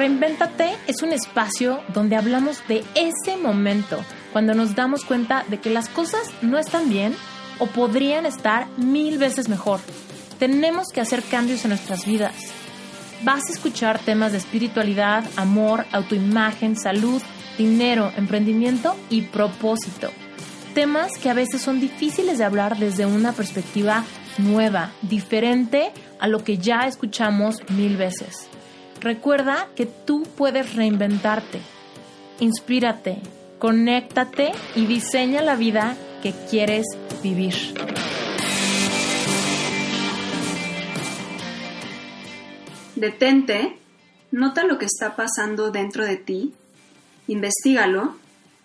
Reinvéntate es un espacio donde hablamos de ese momento, cuando nos damos cuenta de que las cosas no están bien o podrían estar mil veces mejor. Tenemos que hacer cambios en nuestras vidas. Vas a escuchar temas de espiritualidad, amor, autoimagen, salud, dinero, emprendimiento y propósito. Temas que a veces son difíciles de hablar desde una perspectiva nueva, diferente a lo que ya escuchamos mil veces. Recuerda que tú puedes reinventarte. Inspírate, conéctate y diseña la vida que quieres vivir. Detente, nota lo que está pasando dentro de ti, investigalo,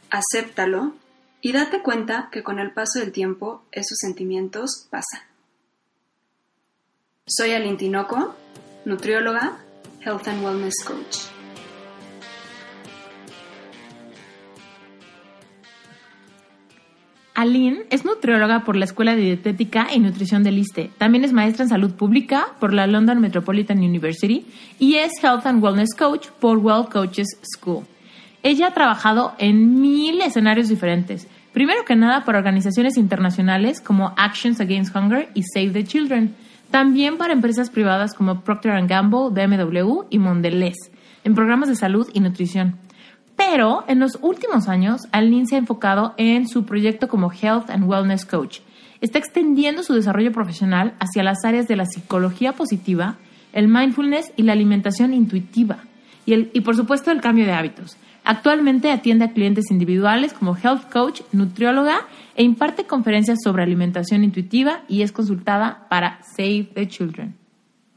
acéptalo y date cuenta que con el paso del tiempo esos sentimientos pasan. Soy Aline Tinoco, nutrióloga, Health and Wellness Coach. Aline es nutrióloga por la Escuela de Dietética y Nutrición del ISTE. También es maestra en salud pública por la London Metropolitan University y es Health and Wellness Coach por Well Coaches School. Ella ha trabajado en mil escenarios diferentes. Primero que nada por organizaciones internacionales como Actions Against Hunger y Save the Children. También para empresas privadas como Procter Gamble, BMW y Mondelez, en programas de salud y nutrición. Pero en los últimos años, Aline se ha enfocado en su proyecto como Health and Wellness Coach. Está extendiendo su desarrollo profesional hacia las áreas de la psicología positiva, el mindfulness y la alimentación intuitiva. Y, el, y por supuesto el cambio de hábitos. Actualmente atiende a clientes individuales como health coach, nutrióloga e imparte conferencias sobre alimentación intuitiva y es consultada para Save the Children.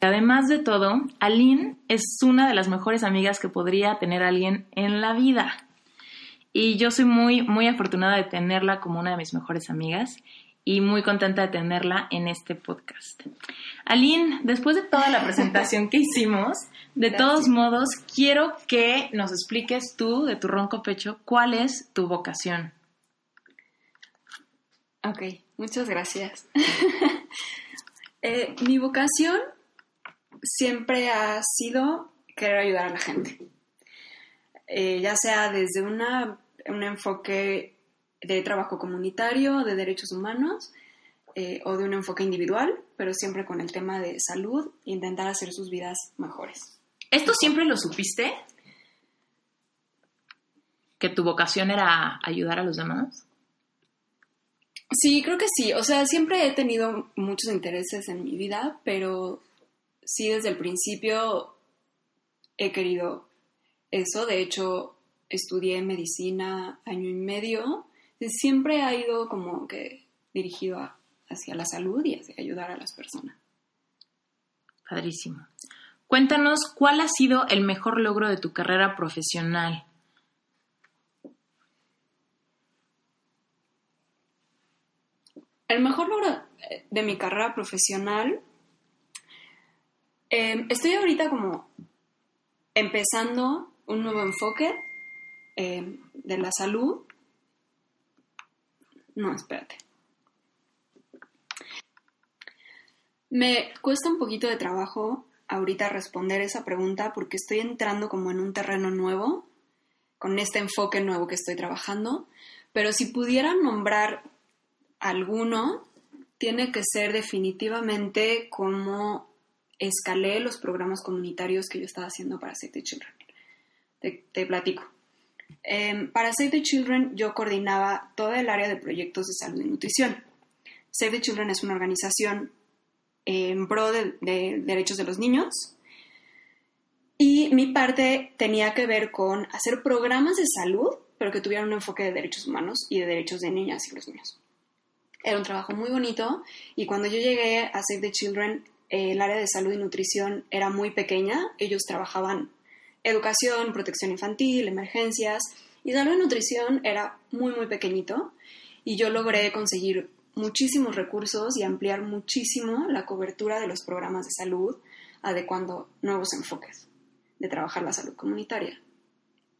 Además de todo, Aline es una de las mejores amigas que podría tener alguien en la vida. Y yo soy muy, muy afortunada de tenerla como una de mis mejores amigas y muy contenta de tenerla en este podcast. Aline, después de toda la presentación que hicimos, de todos modos, quiero que nos expliques tú, de tu ronco pecho, cuál es tu vocación. Ok, muchas gracias. Eh, mi vocación siempre ha sido querer ayudar a la gente. Eh, ya sea desde una, un enfoque de trabajo comunitario, de derechos humanos, eh, o de un enfoque individual, pero siempre con el tema de salud intentar hacer sus vidas mejores. ¿Esto siempre lo supiste? ¿Que tu vocación era ayudar a los demás? Sí, creo que sí. O sea, siempre he tenido muchos intereses en mi vida, pero sí desde el principio he querido eso. De hecho, estudié medicina año y medio. Siempre ha ido como que dirigido hacia la salud y hacia ayudar a las personas. Padrísimo. Cuéntanos cuál ha sido el mejor logro de tu carrera profesional. El mejor logro de mi carrera profesional Em, estoy ahorita como empezando un nuevo enfoque em, de la salud. No, espérate. Me cuesta un poquito de trabajo ahorita responder esa pregunta porque estoy entrando como en un terreno nuevo, con este enfoque nuevo que estoy trabajando, pero si pudiera nombrar alguno, tiene que ser definitivamente como escalé los programas comunitarios que yo estaba haciendo para Save the Children. Te, platico. Em, para Save the Children yo coordinaba todo el área de proyectos de salud y nutrición. Save the Children es una organización en pro de, de derechos de los niños y mi parte tenía que ver con hacer programas de salud, pero que tuvieran un enfoque de derechos humanos y de derechos de niñas y los niños. Era un trabajo muy bonito y cuando yo llegué a Save the Children eh, el área de salud y nutrición era muy pequeña. Ellos trabajaban educación, protección infantil, emergencias, y salud y nutrición era muy, muy pequeñito. Y yo logré conseguir muchísimos recursos y ampliar muchísimo la cobertura de los programas de salud, adecuando nuevos enfoques de trabajar la salud comunitaria.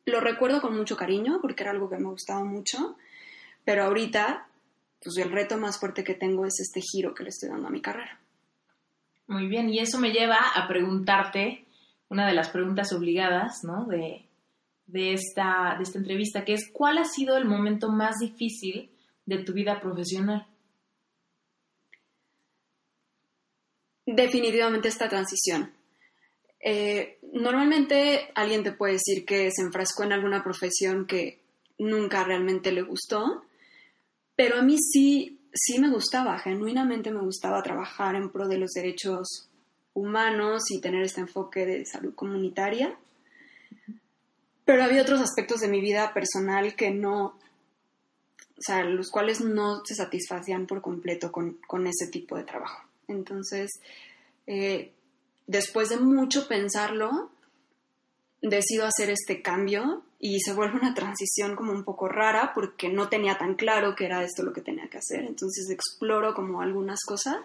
Lo recuerdo con mucho cariño porque era algo que me gustaba mucho, pero ahorita, pues el reto más fuerte que tengo es este giro que le estoy dando a mi carrera. Muy bien, y eso me lleva a preguntarte, una de las preguntas obligadas, ¿no? De, de, esta, de esta entrevista, que es, ¿cuál ha sido el momento más difícil de tu vida profesional? Definitivamente esta transición. Eh, normalmente alguien te puede decir que se enfrascó en alguna profesión que nunca realmente le gustó, pero a mí sí, sí me gustaba, genuinamente me gustaba trabajar en pro de los derechos humanos y tener este enfoque de salud comunitaria. Pero había otros aspectos de mi vida personal que no, o sea, los cuales no se satisfacían por completo con, con ese tipo de trabajo. Entonces, eh, después de mucho pensarlo, decido hacer este cambio y se vuelve una transición como un poco rara porque no tenía tan claro que era esto lo que tenía que hacer. Entonces exploro como algunas cosas.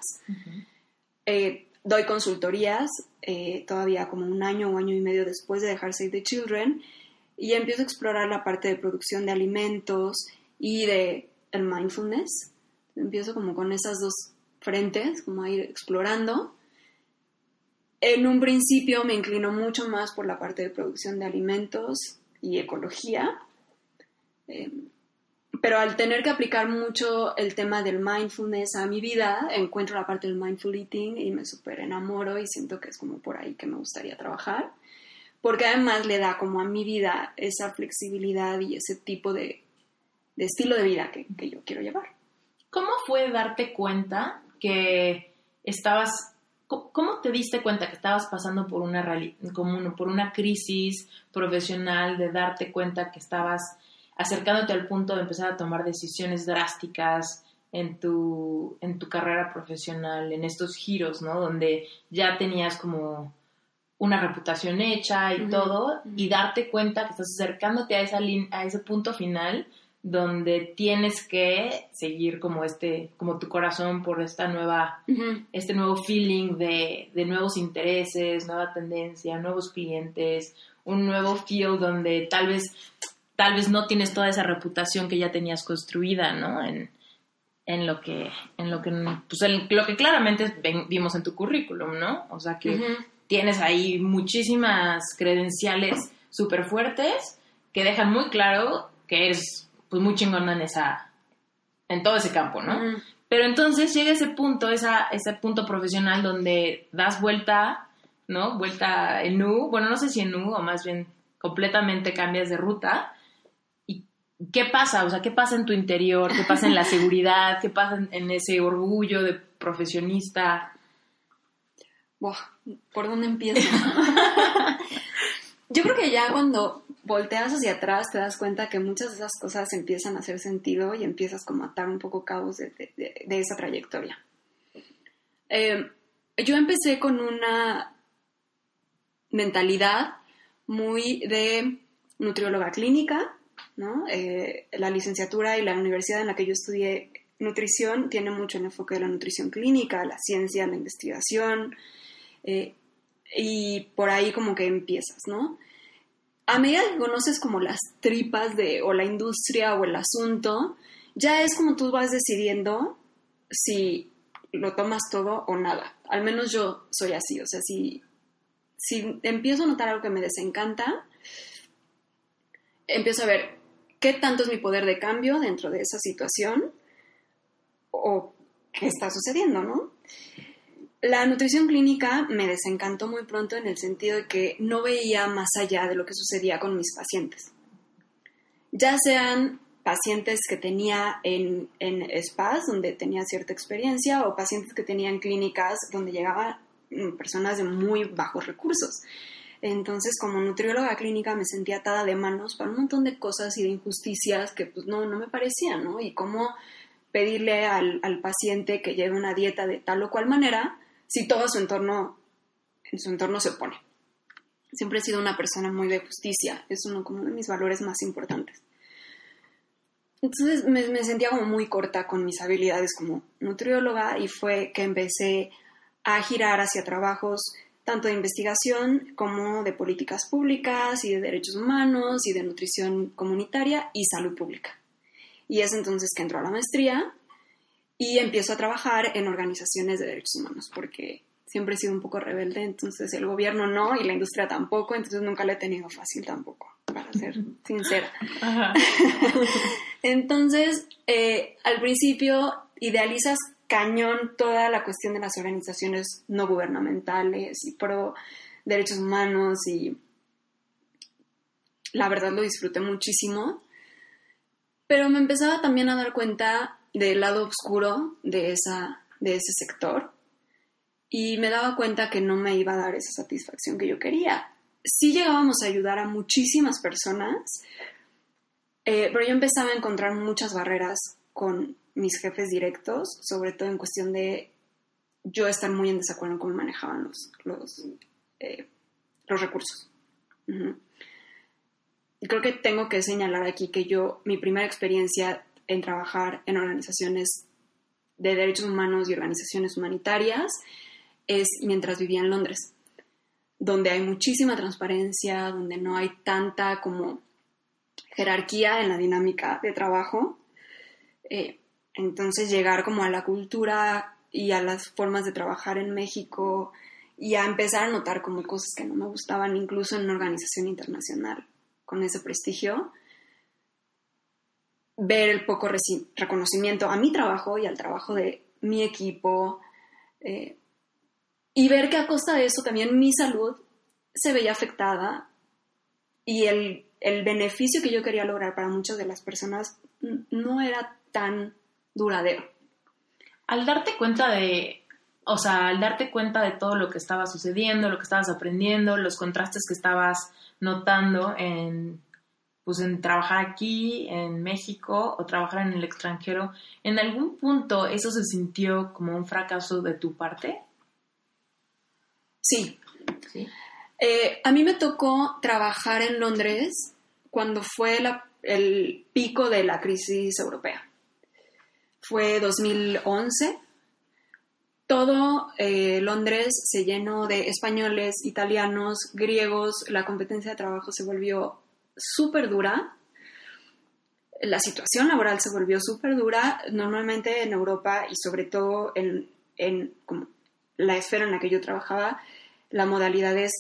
Eh, doy consultorías eh, todavía como un año o año y medio después de dejar Save the Children y empiezo a explorar la parte de producción de alimentos y de el mindfulness. Empiezo como con esas dos frentes, como a ir explorando. En un principio me inclino mucho más por la parte de producción de alimentos y ecología, eh, pero al tener que aplicar mucho el tema del mindfulness a mi vida, encuentro la parte del mindful eating y me súper enamoro y siento que es como por ahí que me gustaría trabajar, porque además le da como a mi vida esa flexibilidad y ese tipo de, estilo de vida que yo quiero llevar. ¿Cómo fue darte cuenta que estabas, ¿cómo te diste cuenta que estabas pasando por una, como por una crisis profesional, de darte cuenta que estabas acercándote al punto de empezar a tomar decisiones drásticas en tu, en tu carrera profesional, en estos giros, ¿no? Donde ya tenías como una reputación hecha y todo, y darte cuenta que estás acercándote a, esa a ese punto final donde tienes que seguir como este, como tu corazón por esta nueva, este nuevo feeling de, de, nuevos intereses, nueva tendencia, nuevos clientes, un nuevo feel donde tal vez, tal vez no tienes toda esa reputación que ya tenías construida, ¿no? En, en lo que, en lo que, pues en lo que claramente vimos en tu currículum, ¿no? O sea que tienes ahí muchísimas credenciales súper fuertes que dejan muy claro que eres pues muy chingona en esa, en todo ese campo, ¿no? Pero entonces llega ese punto, esa, ese punto profesional donde das vuelta, ¿no? Vuelta en U, bueno, no sé si en U o más bien completamente cambias de ruta. ¿Y qué pasa? O sea, ¿qué pasa en tu interior? ¿Qué pasa en la seguridad? ¿Qué pasa en, ese orgullo de profesionista? ¿Por dónde empiezo? Yo creo que ya cuando volteas hacia atrás te das cuenta que muchas de esas cosas empiezan a hacer sentido y empiezas como a atar un poco cabos de, esa trayectoria. Eh, yo empecé con una mentalidad muy de nutrióloga clínica, ¿no? Eh, la licenciatura y la universidad en la que yo estudié nutrición tiene mucho el enfoque de la nutrición clínica, la ciencia, la investigación, eh, y por ahí como que empiezas, ¿no? A medida que conoces como las tripas de o la industria o el asunto, ya es como tú vas decidiendo si lo tomas todo o nada. Al menos yo soy así, o sea, si, si empiezo a notar algo que me desencanta, empiezo a ver qué tanto es mi poder de cambio dentro de esa situación o qué está sucediendo, ¿no? La nutrición clínica me desencantó muy pronto en el sentido de que no veía más allá de lo que sucedía con mis pacientes. Ya sean pacientes que tenía en, en spas, donde tenía cierta experiencia, o pacientes que tenían clínicas donde llegaban mm, personas de muy bajos recursos. Entonces, como nutrióloga clínica me sentía atada de manos para un montón de cosas y de injusticias que pues no, no me parecían, ¿no? Y cómo pedirle al, al paciente que lleve una dieta de tal o cual manera si todo su entorno, en su entorno se opone. Siempre he sido una persona muy de justicia, es uno de mis valores más importantes. Entonces me, me, sentía como muy corta con mis habilidades como nutrióloga y fue que empecé a girar hacia trabajos tanto de investigación como de políticas públicas y de derechos humanos y de nutrición comunitaria y salud pública. Y es entonces que entró a la maestría y empiezo a trabajar en organizaciones de derechos humanos, porque siempre he sido un poco rebelde, entonces el gobierno no y la industria tampoco, entonces nunca lo he tenido fácil tampoco, para ser sincera. entonces, eh, al principio idealizas cañón toda la cuestión de las organizaciones no gubernamentales y pro derechos humanos y la verdad lo disfruté muchísimo, pero me empezaba también a dar cuenta del lado oscuro de, esa, de ese sector y me daba cuenta que no me iba a dar esa satisfacción que yo quería. Sí llegábamos a ayudar a muchísimas personas, eh, pero yo empezaba a encontrar muchas barreras con mis jefes directos, sobre todo en cuestión de yo estar muy en desacuerdo con cómo manejaban los, los, eh, los recursos. Y creo que tengo que señalar aquí que yo, mi primera experiencia en trabajar en organizaciones de derechos humanos y organizaciones humanitarias es mientras vivía en Londres, donde hay muchísima transparencia, donde no hay tanta como jerarquía en la dinámica de trabajo. Eh, entonces llegar como a la cultura y a las formas de trabajar en México y a empezar a notar como cosas que no me gustaban incluso en una organización internacional con ese prestigio, ver el poco reconocimiento a mi trabajo y al trabajo de mi equipo, eh, y ver que a costa de eso también mi salud se veía afectada y el, beneficio que yo quería lograr para muchas de las personas no era tan duradero. Al darte cuenta de, o sea, al darte cuenta de todo lo que estaba sucediendo, lo que estabas aprendiendo, los contrastes que estabas notando en, pues en trabajar aquí, en México, o trabajar en el extranjero, ¿en algún punto eso se sintió como un fracaso de tu parte? Sí. Eh, a mí me tocó trabajar en Londres cuando fue el pico de la crisis europea. Fue 2011. Todo eh, Londres se llenó de españoles, italianos, griegos. La competencia de trabajo se volvió súper dura. La situación laboral se volvió súper dura. Normalmente en Europa y sobre todo en, en como la esfera en la que yo trabajaba, la modalidad es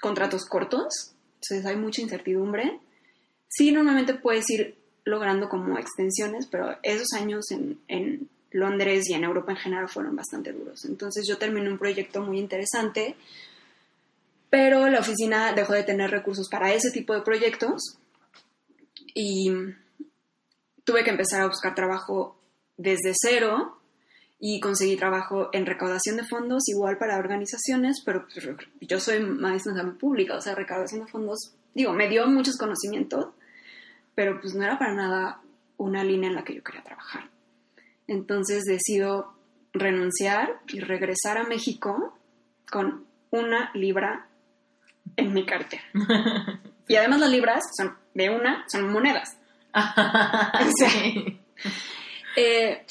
contratos cortos, entonces hay mucha incertidumbre. Sí, normalmente puedes ir logrando como extensiones, pero esos años en, en Londres y en Europa en general fueron bastante duros. Entonces yo terminé un proyecto muy interesante, pero la oficina dejó de tener recursos para ese tipo de proyectos y tuve que empezar a buscar trabajo desde cero y conseguí trabajo en recaudación de fondos, igual para organizaciones, pero pues, yo soy maestra en pública, o sea, recaudación de fondos, digo, me dio muchos conocimientos, pero pues no era para nada una línea en la que yo quería trabajar. Entonces decido renunciar y regresar a México con una libra en mi cartera. y además las libras son de una, son monedas. sí. eh,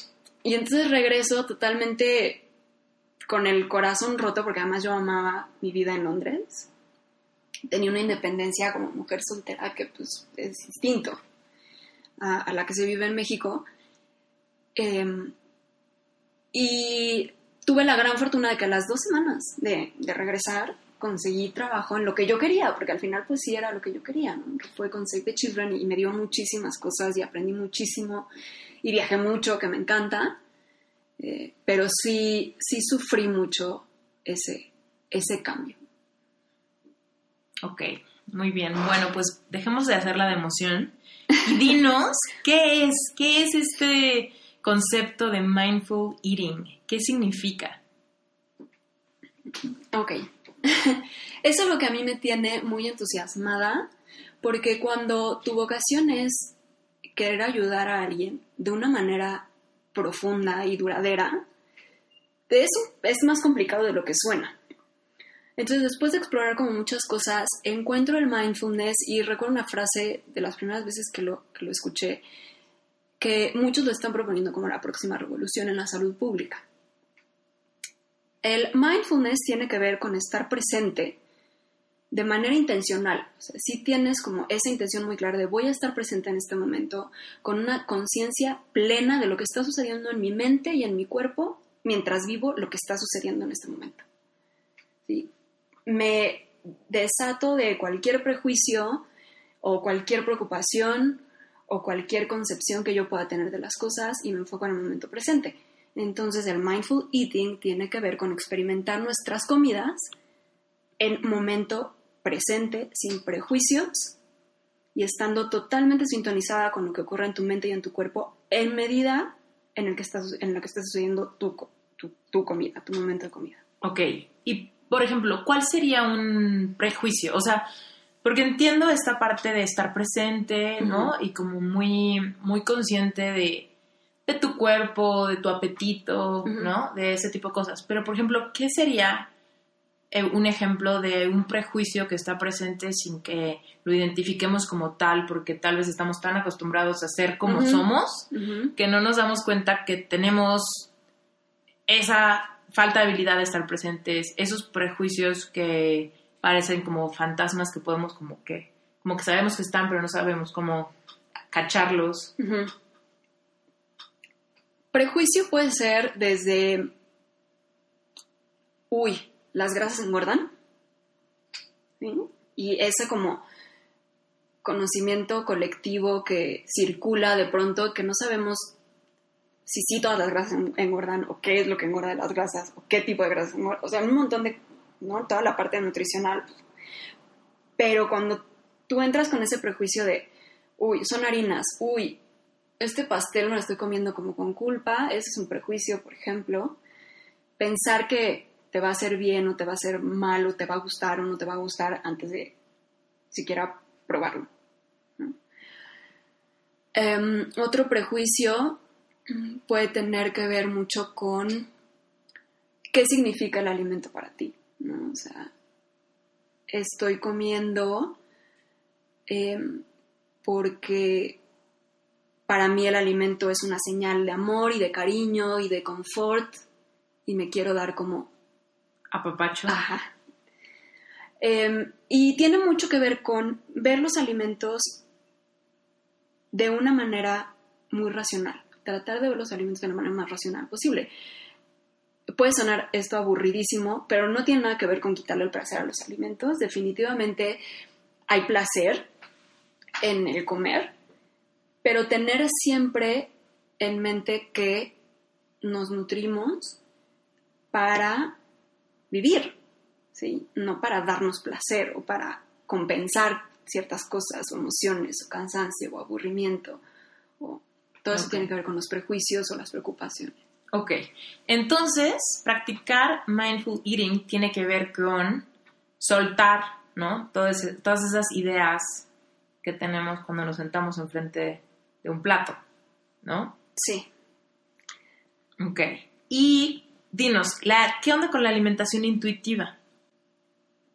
y entonces regreso totalmente con el corazón roto, porque además yo amaba mi vida en Londres. Tenía una independencia como mujer soltera que pues es distinto a, la que se vive en México. Em, y tuve la gran fortuna de que a las dos semanas de, regresar conseguí trabajo en lo que yo quería, porque al final pues sí era lo que yo quería, ¿no? que fue con Save the Children y me dio muchísimas cosas y aprendí muchísimo y viajé mucho, que me encanta, eh, pero sí, sí sufrí mucho ese, ese cambio. Ok, muy bien. Bueno, pues dejemos de hacer la de emoción y dinos qué es, qué es este concepto de mindful eating, qué significa. Ok, eso es lo que a mí me tiene muy entusiasmada, porque cuando tu vocación es querer ayudar a alguien de una manera profunda y duradera, es más complicado de lo que suena. Entonces, después de explorar como muchas cosas, encuentro el mindfulness y recuerdo una frase de las primeras veces que lo escuché, que muchos lo están proponiendo como la próxima revolución en la salud pública. El mindfulness tiene que ver con estar presente de manera intencional. si tienes como esa intención muy clara de voy a estar presente en este momento con una conciencia plena de lo que está sucediendo en mi mente y en mi cuerpo mientras vivo lo que está sucediendo en este momento. ¿sí? Me desato de cualquier prejuicio o cualquier preocupación o cualquier concepción que yo pueda tener de las cosas y me enfoco en el momento presente. Entonces el mindful eating tiene que ver con experimentar nuestras comidas en momento presente, sin prejuicios y estando totalmente sintonizada con lo que ocurre en tu mente y en tu cuerpo en medida en, el que estás, en lo que está sucediendo tu, tu, tu comida, tu momento de comida. Ok, y por ejemplo, ¿cuál sería un prejuicio? O sea, porque entiendo esta parte de estar presente, ¿no? Y como muy, muy consciente de, de tu cuerpo, de tu apetito, ¿no? De ese tipo de cosas. Pero, por ejemplo, ¿qué sería eh, un ejemplo de un prejuicio que está presente sin que lo identifiquemos como tal, porque tal vez estamos tan acostumbrados a ser como somos, que no nos damos cuenta que tenemos esa falta de habilidad de estar presentes, esos prejuicios que parecen como fantasmas que podemos como que, como que sabemos que están, pero no sabemos cómo cacharlos. Prejuicio puede ser desde, uy, las grasas engordan. Y ese como conocimiento colectivo que circula de pronto, que no sabemos si sí todas las grasas engordan o qué es lo que engorda de las grasas o qué tipo de grasas engordan. O sea, un montón de, ¿no? Toda la parte nutricional. Pero cuando tú entras con ese prejuicio de, uy, son harinas, uy, este pastel me lo estoy comiendo como con culpa, ese es un prejuicio, por ejemplo. Pensar que te va a hacer bien o te va a hacer mal o te va a gustar o no te va a gustar antes de siquiera probarlo. Em, otro prejuicio puede tener que ver mucho con qué significa el alimento para ti. O sea, estoy comiendo em, porque para mí el alimento es una señal de amor y de cariño y de confort y me quiero dar como Apapacho. Ajá. Em, y tiene mucho que ver con ver los alimentos de una manera muy racional. Tratar de ver los alimentos de la manera más racional posible. Puede sonar esto aburridísimo, pero no tiene nada que ver con quitarle el placer a los alimentos. Definitivamente hay placer en el comer, pero tener siempre en mente que nos nutrimos para vivir, ¿sí? No para darnos placer o para compensar ciertas cosas o emociones o cansancio o aburrimiento. O, todo eso tiene que ver con los prejuicios o las preocupaciones. Ok, entonces practicar mindful eating tiene que ver con soltar, ¿no? Todas, todas esas ideas que tenemos cuando nos sentamos enfrente de un plato, ¿no? Sí. Ok. Y dinos, ¿qué onda con la alimentación intuitiva?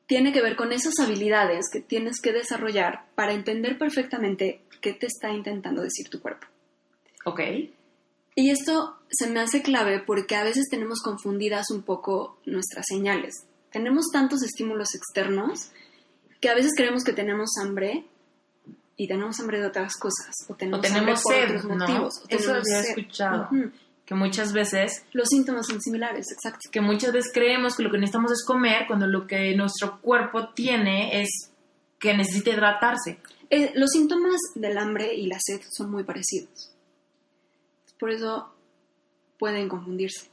Tiene que ver con esas habilidades que tienes que desarrollar para entender perfectamente qué te está intentando decir tu cuerpo. Ok. Y esto se me hace clave porque a veces tenemos confundidas un poco nuestras señales. Tenemos tantos estímulos externos que a veces creemos que tenemos hambre y tenemos hambre de otras cosas. O tenemos, hambre por otros motivos. Eso había escuchado que muchas veces... Los síntomas son similares, exacto. Que muchas veces creemos que lo que necesitamos es comer cuando lo que nuestro cuerpo tiene es que necesita hidratarse. Eh, los síntomas del hambre y la sed son muy parecidos. Por eso pueden confundirse.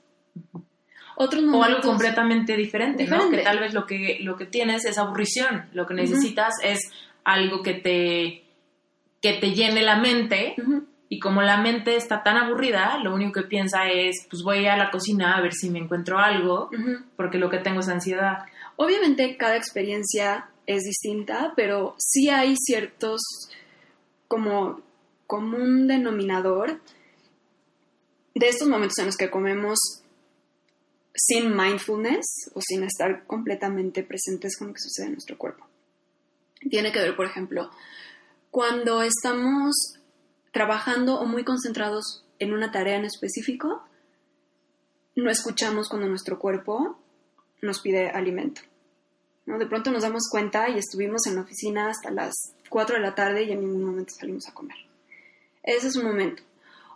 Otros o algo completamente diferente, ¿no? Que tal vez lo que, lo que tienes es aburrición. Lo que necesitas es algo que te, que te llene la mente y como la mente está tan aburrida, lo único que piensa es, pues voy a la cocina a ver si me encuentro algo, porque lo que tengo es ansiedad. Obviamente cada experiencia es distinta, pero sí hay ciertos como común denominador de estos momentos en los que comemos sin mindfulness o sin estar completamente presentes con lo que sucede en nuestro cuerpo. Tiene que ver, por ejemplo, cuando estamos trabajando o muy concentrados en una tarea en específico, no escuchamos cuando nuestro cuerpo nos pide alimento. ¿no? De pronto nos damos cuenta y estuvimos en la oficina hasta las 4 de la tarde y en ningún momento salimos a comer. Ese es un momento.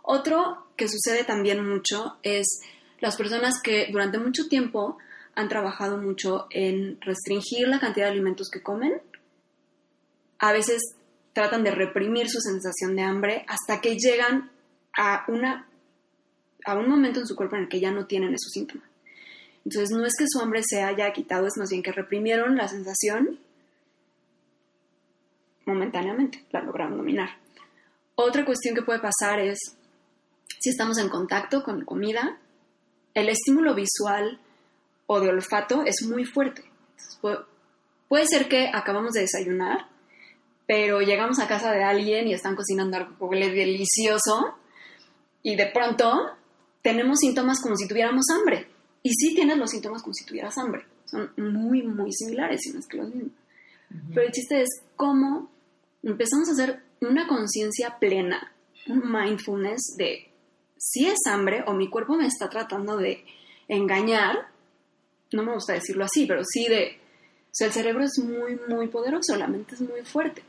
Otro que sucede también mucho es las personas que durante mucho tiempo han trabajado mucho en restringir la cantidad de alimentos que comen. A veces tratan de reprimir su sensación de hambre hasta que llegan a, una, a un momento en su cuerpo en el que ya no tienen esos síntomas. Entonces no es que su hambre se haya quitado, es más bien que reprimieron la sensación momentáneamente, la lograron dominar. Otra cuestión que puede pasar es si estamos en contacto con comida, el estímulo visual o de olfato es muy fuerte. puede, ser que acabamos de desayunar, pero llegamos a casa de alguien y están cocinando algo delicioso y de pronto tenemos síntomas como si tuviéramos hambre. Y sí tienes los síntomas como si tuvieras hambre. Son muy, muy similares, si no es que los mismos. Pero el chiste es cómo empezamos a hacer una conciencia plena, un mindfulness de si es hambre o mi cuerpo me está tratando de engañar, no me gusta decirlo así, pero sí de, o sea, el cerebro es muy, muy poderoso, la mente es muy fuerte.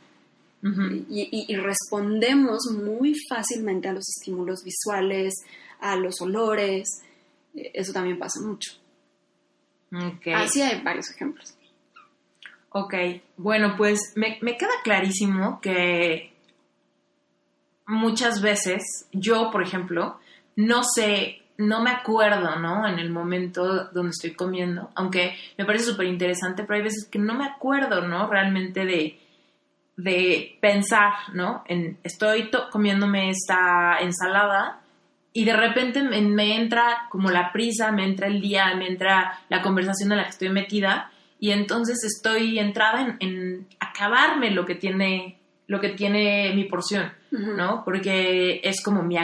Y, respondemos muy fácilmente a los estímulos visuales, a los olores, eh, eso también pasa mucho. Así hay varios ejemplos. Ok, bueno, pues me, me queda clarísimo que muchas veces yo, por ejemplo, no sé, no me acuerdo, ¿no? En el momento donde estoy comiendo, aunque me parece súper interesante, pero hay veces que no me acuerdo, ¿no? Realmente de, de pensar, ¿no? En, estoy comiéndome esta ensalada y de repente me, me, entra como la prisa, me entra el día, me entra la conversación en la que estoy metida y entonces estoy entrada en, en acabarme lo que tiene lo que tiene mi porción, ¿no? Porque es como mi,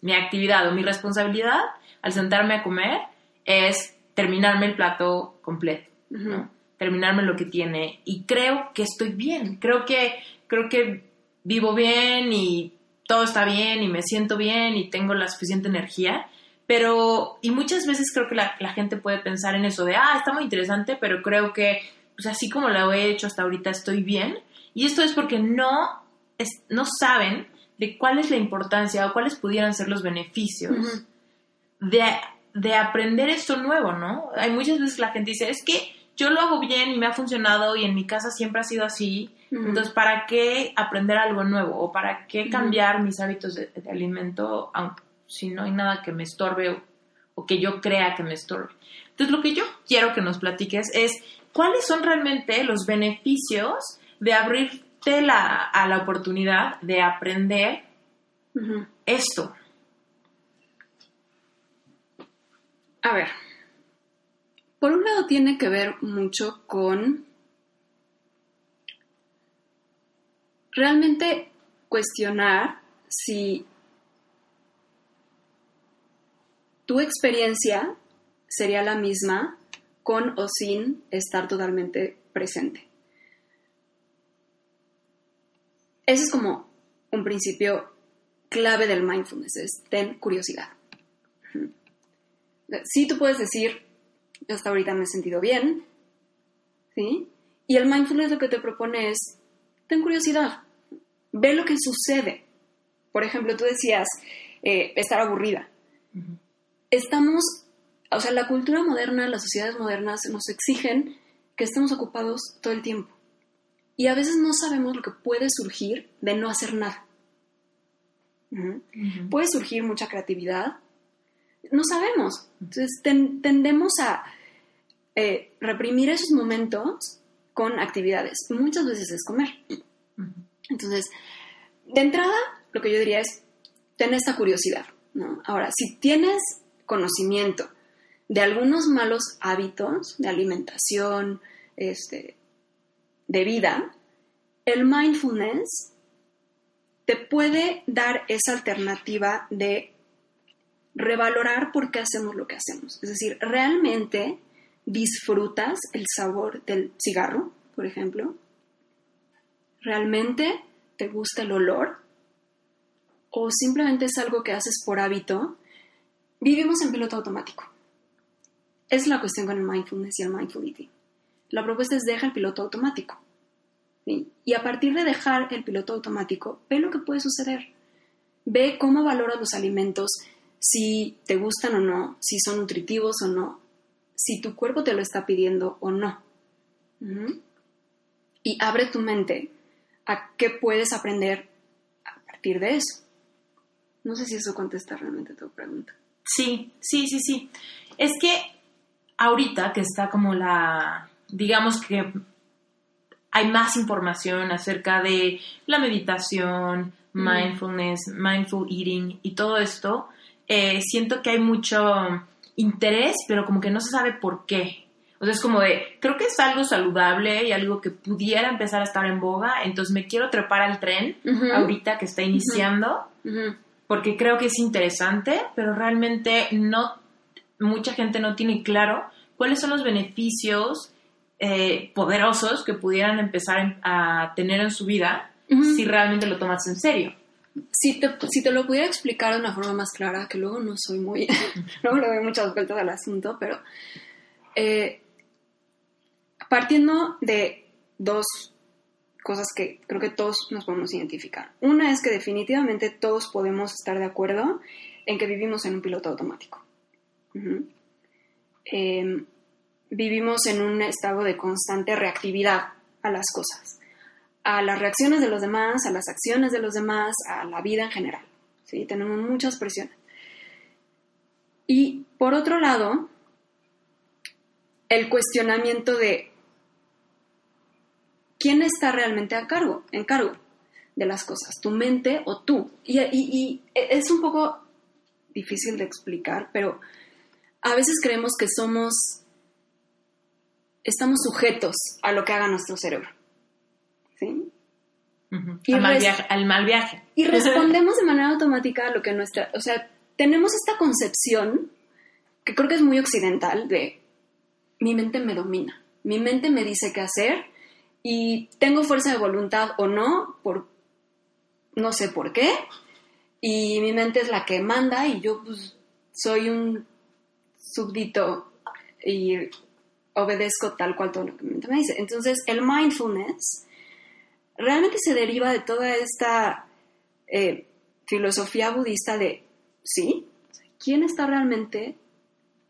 mi actividad o mi responsabilidad al sentarme a comer es terminarme el plato completo, ¿no? Terminarme lo que tiene. Y creo que estoy bien, creo que creo que vivo bien y todo está bien y me siento bien y tengo la suficiente energía, pero y muchas veces creo que la, la gente puede pensar en eso de, ah, está muy interesante, pero creo que pues así como lo he hecho hasta ahorita estoy bien y esto es porque no, no saben de cuál es la importancia o cuáles pudieran ser los beneficios de, aprender esto nuevo, ¿no? Hay muchas veces la gente dice, es que yo lo hago bien y me ha funcionado y en mi casa siempre ha sido así, entonces ¿para qué aprender algo nuevo o para qué cambiar mis hábitos de, alimento si no hay nada que me estorbe o, o que yo crea que me estorbe? Entonces lo que yo quiero que nos platiques es cuáles son realmente los beneficios de abrirte la, a la oportunidad de aprender esto. A ver, por un lado tiene que ver mucho con realmente cuestionar si tu experiencia sería la misma con o sin estar totalmente presente. Ese es como un principio clave del mindfulness, es ten curiosidad. Sí, tú puedes decir, hasta ahorita me he sentido bien, ¿sí? Y el mindfulness lo que te propone es, ten curiosidad, ve lo que sucede. Por ejemplo, tú decías, eh, estar aburrida. Estamos, o sea, la cultura moderna, las sociedades modernas nos exigen que estemos ocupados todo el tiempo. Y a veces no sabemos lo que puede surgir de no hacer nada. Puede surgir mucha creatividad. No sabemos. Entonces tendemos a eh, reprimir esos momentos con actividades. Muchas veces es comer. Entonces, de entrada, lo que yo diría es, ten esta curiosidad. Ahora, si tienes conocimiento de algunos malos hábitos de alimentación, este, de vida, el mindfulness te puede dar esa alternativa de revalorar por qué hacemos lo que hacemos. Es decir, realmente disfrutas el sabor del cigarro, por ejemplo. ¿Realmente te gusta el olor? ¿O simplemente es algo que haces por hábito? Vivimos en piloto automático. Es la cuestión con el mindfulness y el mindful eating. La propuesta es deja el piloto automático. Y a partir de dejar el piloto automático, ve lo que puede suceder. Ve cómo valoras los alimentos, si te gustan o no, si son nutritivos o no, si tu cuerpo te lo está pidiendo o no. Y abre tu mente a qué puedes aprender a partir de eso. No sé si eso contesta realmente tu pregunta. Sí, sí, sí, sí. Es que ahorita que está como la, digamos que hay más información acerca de la meditación, mindfulness, mindful eating y todo esto, eh, siento que hay mucho interés, pero como que no se sabe por qué. O sea, es como de, creo que es algo saludable y algo que pudiera empezar a estar en boga, entonces me quiero trepar al tren ahorita que está iniciando porque creo que es interesante, pero realmente no mucha gente no tiene claro cuáles son los beneficios eh, poderosos que pudieran empezar a tener en su vida si realmente lo tomas en serio. Si te, si te lo pudiera explicar de una forma más clara, que luego no soy muy, luego le doy muchas vueltas al asunto, pero eh, partiendo de dos cosas que creo que todos nos podemos identificar. Una es que definitivamente todos podemos estar de acuerdo en que vivimos en un piloto automático. Eh, vivimos en un estado de constante reactividad a las cosas, a las reacciones de los demás, a las acciones de los demás, a la vida en general. ¿sí? Tenemos muchas presiones. Y por otro lado, el cuestionamiento de quién está realmente a cargo, en cargo de las cosas, tu mente o tú. Y, y- y es un poco difícil de explicar, pero a veces creemos que somos, estamos sujetos a lo que haga nuestro cerebro. ¿Sí? Ujú. Y al, mal viaje, al mal viaje. Y respondemos de manera automática a lo que nuestra, o sea, tenemos esta concepción que creo que es muy occidental de mi mente me domina, mi mente me dice qué hacer y tengo fuerza de voluntad o no, por no sé por qué, y mi mente es la que manda y yo pues, soy un súbdito y obedezco tal cual todo lo que mi mente me dice. Entonces, el mindfulness realmente se deriva de toda esta eh, filosofía budista de, sí, ¿quién está realmente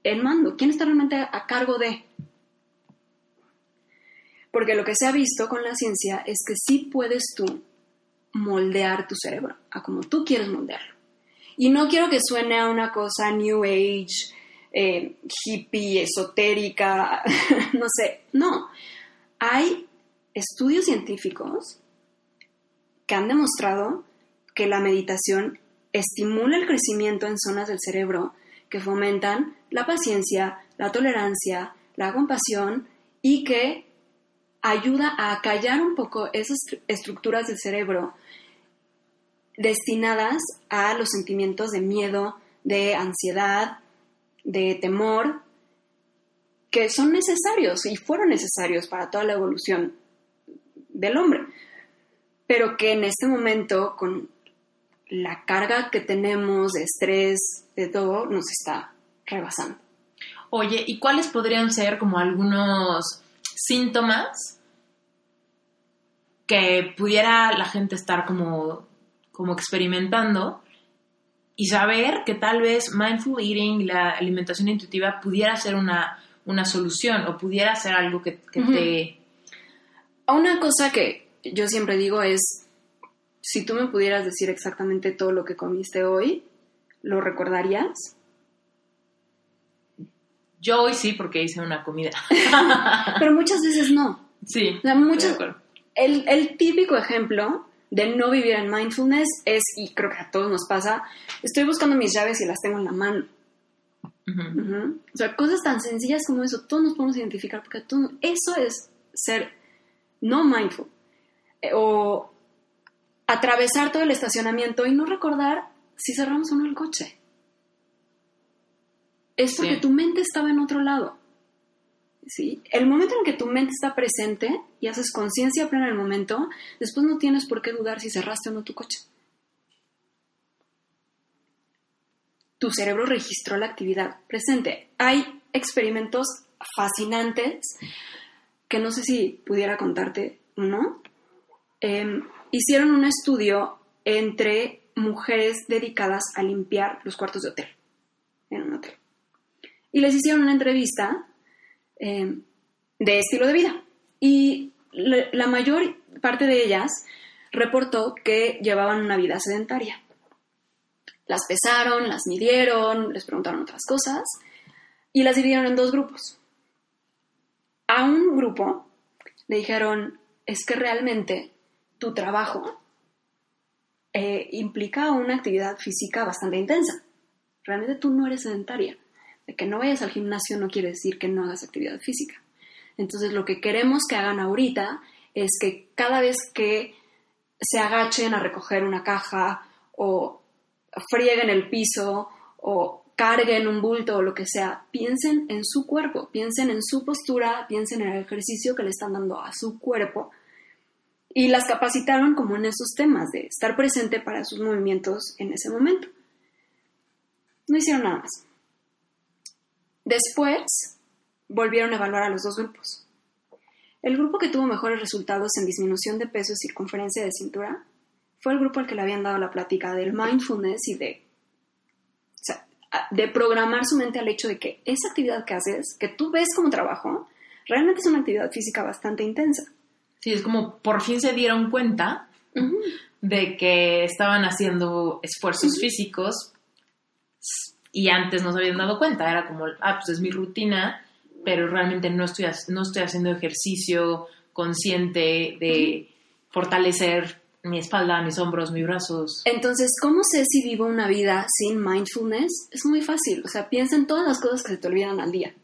en mando? ¿Quién está realmente a cargo de? Porque lo que se ha visto con la ciencia es que sí puedes tú moldear tu cerebro a como tú quieres moldearlo. Y no quiero que suene a una cosa New Age, eh, hippie, esotérica, no sé, no. Hay estudios científicos que han demostrado que la meditación estimula el crecimiento en zonas del cerebro que fomentan la paciencia, la tolerancia, la compasión y que ayuda a acallar un poco esas estru- estructuras del cerebro destinadas a los sentimientos de miedo, de ansiedad, de temor, que son necesarios y fueron necesarios para toda la evolución del hombre, pero que en este momento, con la carga que tenemos de estrés, de todo, nos está rebasando. Oye, ¿y cuáles podrían ser como algunos síntomas que pudiera la gente estar como, como experimentando y saber que tal vez mindful eating, la alimentación intuitiva, pudiera ser una, una solución o pudiera ser algo que, te... Una cosa que yo siempre digo es, si tú me pudieras decir exactamente todo lo que comiste hoy, ¿lo recordarías? Yo hoy sí porque hice una comida. Pero muchas veces no. sí. O sea, muchas-. El, el típico ejemplo de no vivir en mindfulness es, y creo que a todos nos pasa, estoy buscando mis llaves y las tengo en la mano. O sea, cosas tan sencillas como eso, todos nos podemos identificar porque todo- eso es ser no mindful. Eh, o atravesar todo el estacionamiento y no recordar si cerramos o no el coche. Es porque Sí. tu mente estaba en otro lado. ¿Sí? El momento en que tu mente está presente y haces conciencia plena del momento, después no tienes por qué dudar si cerraste o no tu coche. tu cerebro registró la actividad presente. Hay experimentos fascinantes que no sé si pudiera contarte uno. Eh, hicieron un estudio entre mujeres dedicadas a limpiar los cuartos de hotel, en un hotel. Y les hicieron una entrevista eh, de estilo de vida. Y la mayor parte de ellas reportó que llevaban una vida sedentaria. Las pesaron, las midieron, les preguntaron otras cosas y las dividieron en dos grupos. A un grupo le dijeron, es que realmente tu trabajo eh, implica una actividad física bastante intensa. Realmente tú no eres sedentaria. De que no vayas al gimnasio no quiere decir que no hagas actividad física. Entonces lo que queremos que hagan ahorita es que cada vez que se agachen a recoger una caja o frieguen el piso o carguen un bulto o lo que sea, piensen en su cuerpo, piensen en su postura, piensen en el ejercicio que le están dando a su cuerpo. Y las capacitaron como en esos temas de estar presente para sus movimientos en ese momento. No hicieron nada más. Después volvieron a evaluar a los dos grupos. El grupo que tuvo mejores resultados en disminución de peso y circunferencia de cintura fue el grupo al que le habían dado la plática del mindfulness y de, de programar su mente al hecho de que esa actividad que haces, que tú ves como trabajo, realmente es una actividad física bastante intensa. Sí, es como por fin se dieron cuenta de que estaban haciendo esfuerzos físicos y antes no se habían dado cuenta. Era como, ah, pues es mi rutina pero realmente no estoy, no estoy haciendo ejercicio consciente de fortalecer mi espalda, mis hombros, mis brazos. Entonces, ¿cómo sé si vivo una vida sin mindfulness? Es muy fácil. O sea, piensa en todas las cosas que se te olvidan al día.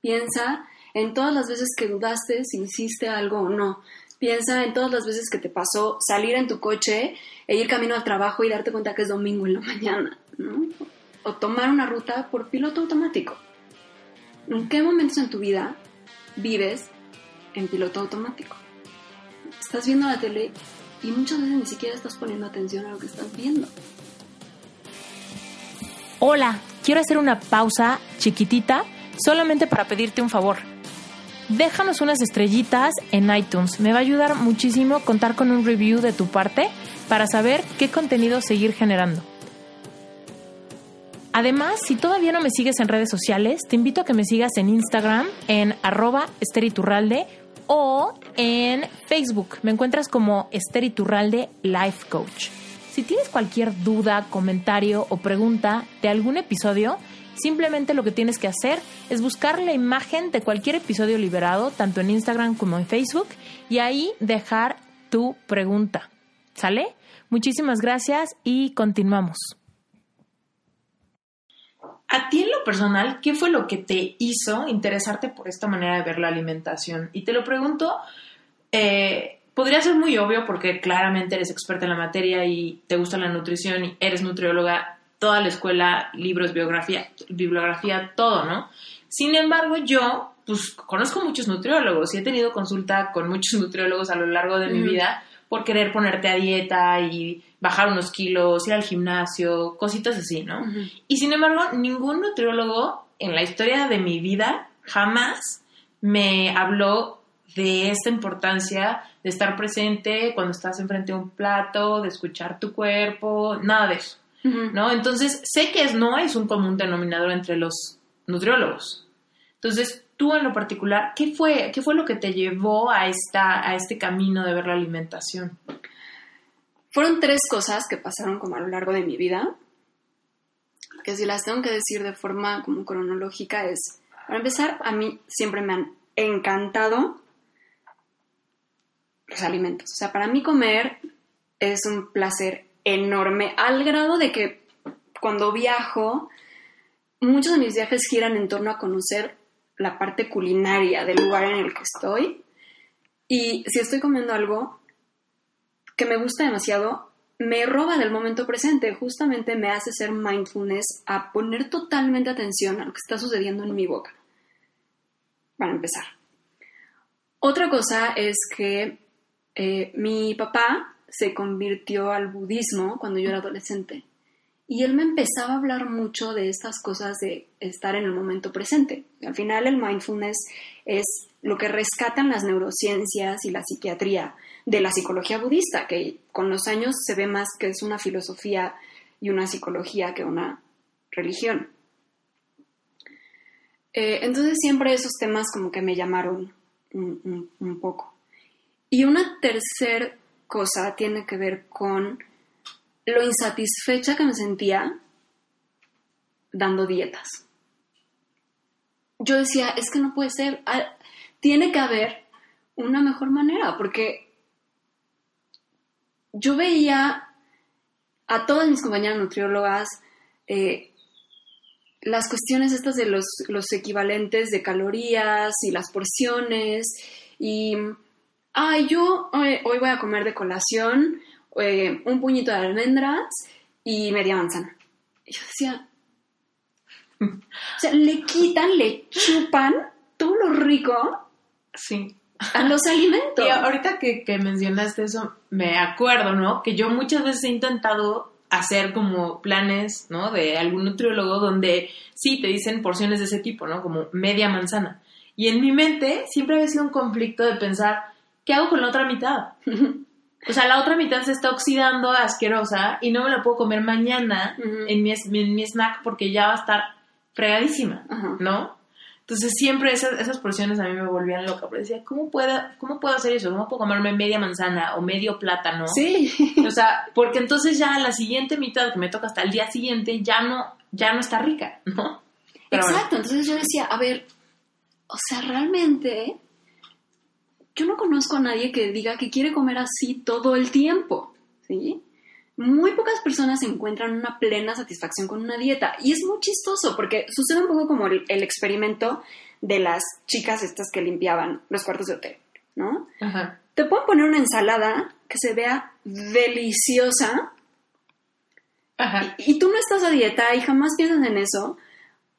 Piensa en todas las veces que dudaste si hiciste algo o no. Piensa en todas las veces que te pasó salir en tu coche e ir camino al trabajo y darte cuenta que es domingo en la mañana, ¿no? O tomar una ruta por piloto automático. ¿En qué momentos en tu vida vives en piloto automático? Estás viendo la tele y muchas veces ni siquiera estás poniendo atención a lo que estás viendo. Hola, quiero hacer una pausa chiquitita solamente para pedirte un favor. Déjanos unas estrellitas en iTunes. Me va a ayudar muchísimo contar con un review de tu parte para saber qué contenido seguir generando. Además, si todavía no me sigues en redes sociales, te invito a que me sigas en Instagram en arroba o en Facebook. Me encuentras como Esteriturralde Life Coach. Si tienes cualquier duda, comentario o pregunta de algún episodio, simplemente lo que tienes que hacer es buscar la imagen de cualquier episodio liberado, tanto en Instagram como en Facebook, y ahí dejar tu pregunta. ¿Sale? Muchísimas gracias y continuamos. A ti en lo personal, ¿qué fue lo que te hizo interesarte por esta manera de ver la alimentación? Y te lo pregunto, eh, podría ser muy obvio porque claramente eres experta en la materia y te gusta la nutrición y eres nutrióloga, toda la escuela, libros, biografía, bibliografía, todo, ¿no? Sin embargo, yo, pues, conozco muchos nutriólogos y he tenido consulta con muchos nutriólogos a lo largo de mi vida por querer ponerte a dieta y bajar unos kilos, ir al gimnasio, cositas así, ¿no? Y sin embargo, ningún nutriólogo en la historia de mi vida jamás me habló de esta importancia de estar presente cuando estás enfrente de un plato, de escuchar tu cuerpo, nada de eso, ¿no? Entonces, sé que es, no es un común denominador entre los nutriólogos. Entonces, tú en lo particular, ¿qué fue, qué fue lo que te llevó a, esta, a este camino de ver la alimentación? Fueron tres cosas que pasaron como a lo largo de mi vida, que si las tengo que decir de forma como cronológica es, para empezar, a mí siempre me han encantado los alimentos. O sea, para mí comer es un placer enorme, al grado de que cuando viajo, muchos de mis viajes giran en torno a conocer la parte culinaria del lugar en el que estoy. Y si estoy comiendo algo que me gusta demasiado, me roba del momento presente, justamente me hace ser mindfulness a poner totalmente atención a lo que está sucediendo en mi boca. Para empezar. Otra cosa es que eh, mi papá se convirtió al budismo cuando yo era adolescente. Y él me empezaba a hablar mucho de estas cosas de estar en el momento presente. Al final el mindfulness es lo que rescatan las neurociencias y la psiquiatría de la psicología budista, que con los años se ve más que es una filosofía y una psicología que una religión. Eh, entonces siempre esos temas como que me llamaron un, un- un poco. Y una tercera cosa tiene que ver con lo insatisfecha que me sentía dando dietas. Yo decía, es que no puede ser, ah, tiene que haber una mejor manera, porque yo veía a todas mis compañeras nutriólogas eh, las cuestiones estas de los, los equivalentes de calorías y las porciones y, ay, yo eh, hoy voy a comer de colación eh, un puñito de almendras y media manzana. Y yo decía, o sea, le quitan, le chupan todo lo rico Sí. a los alimentos. Y ahorita que, que mencionaste eso, me acuerdo, ¿no? Que yo muchas veces he intentado hacer como planes, ¿no? De algún nutriólogo donde sí te dicen porciones de ese tipo, ¿no? Como media manzana. Y en mi mente siempre había sido un conflicto de pensar, ¿qué hago con la otra mitad? O sea, la otra mitad se está oxidando asquerosa y no me la puedo comer mañana en, mi, en mi snack porque ya va a estar fregadísima. ¿no? Entonces siempre esas, esas porciones a mí me volvían loca, porque decía, ¿cómo puedo, ¿cómo puedo hacer eso? ¿Cómo puedo comerme media manzana o medio plátano? Sí. O sea, porque entonces ya la siguiente mitad que me toca hasta el día siguiente ya no, ya no está rica, ¿no? Pero bueno. Exacto, entonces yo decía, a ver, o sea, realmente yo no conozco a nadie que diga que quiere comer así todo el tiempo, ¿sí? Muy pocas personas encuentran una plena satisfacción con una dieta y es muy chistoso porque sucede un poco como el, el experimento de las chicas estas que limpiaban los cuartos de hotel, ¿no? Ajá. Te pueden poner una ensalada que se vea deliciosa Ajá. y tú no estás a dieta y jamás piensas en eso.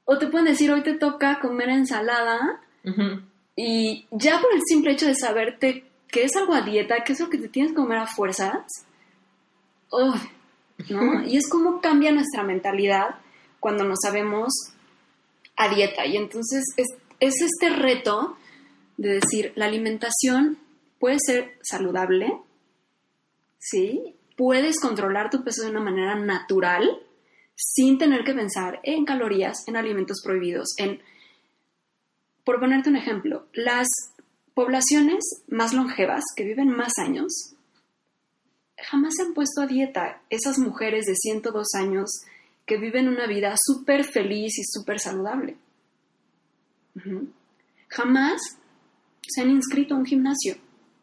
O te pueden decir, hoy te toca comer ensalada Ujú. Y ya por el simple hecho de saberte que es algo a dieta, que es lo que te tienes que comer a fuerzas, ¡ugh! ¿no? Y es como cambia nuestra mentalidad cuando nos sabemos a dieta. Y entonces es, es este reto de decir, la alimentación puede ser saludable, ¿sí? Puedes controlar tu peso de una manera natural sin tener que pensar en calorías, en alimentos prohibidos, en... Por ponerte un ejemplo, las poblaciones más longevas, que viven más años, jamás se han puesto a dieta. Esas mujeres de 102 años que viven una vida súper feliz y súper saludable. Jamás se han inscrito a un gimnasio.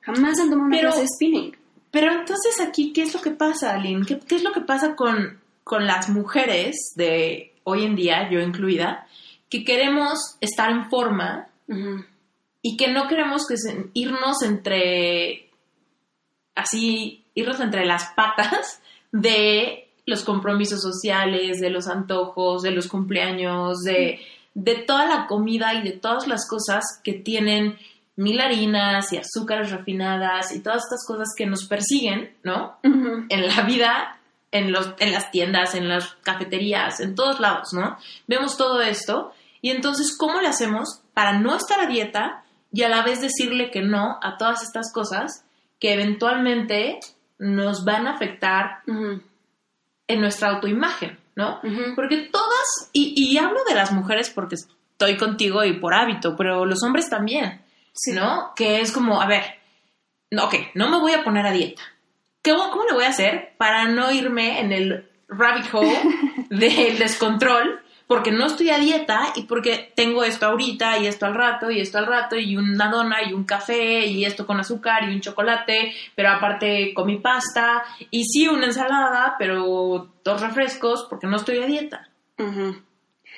Jamás han tomado una Pero- clase de spinning. Pero entonces aquí, ¿qué es lo que pasa, Aline? ¿Qué, qué es lo que pasa con, con las mujeres de hoy en día, yo incluida, que queremos estar en forma y que no queremos que se- irnos entre, así, irnos entre las patas de los compromisos sociales, de los antojos, de los cumpleaños, de, de toda la comida y de todas las cosas que tienen mil harinas y azúcares refinadas y todas estas cosas que nos persiguen, ¿no? En la vida, en, los, en las tiendas, en las cafeterías, en todos lados, ¿no? Vemos todo esto y entonces, ¿cómo le hacemos para no estar a dieta y a la vez decirle que no a todas estas cosas que eventualmente nos van a afectar en nuestra autoimagen, ¿no? Porque todas, y, y hablo de las mujeres porque estoy contigo y por hábito, pero los hombres también, Sí. ¿no? Que es como, a ver, no, ok, no me voy a poner a dieta. ¿Cómo, ¿Cómo le voy a hacer para no irme en el rabbit hole del descontrol? Porque no estoy a dieta y porque tengo esto ahorita y esto al rato y esto al rato y una dona y un café y esto con azúcar y un chocolate, pero aparte comí pasta y sí una ensalada, pero dos refrescos porque no estoy a dieta.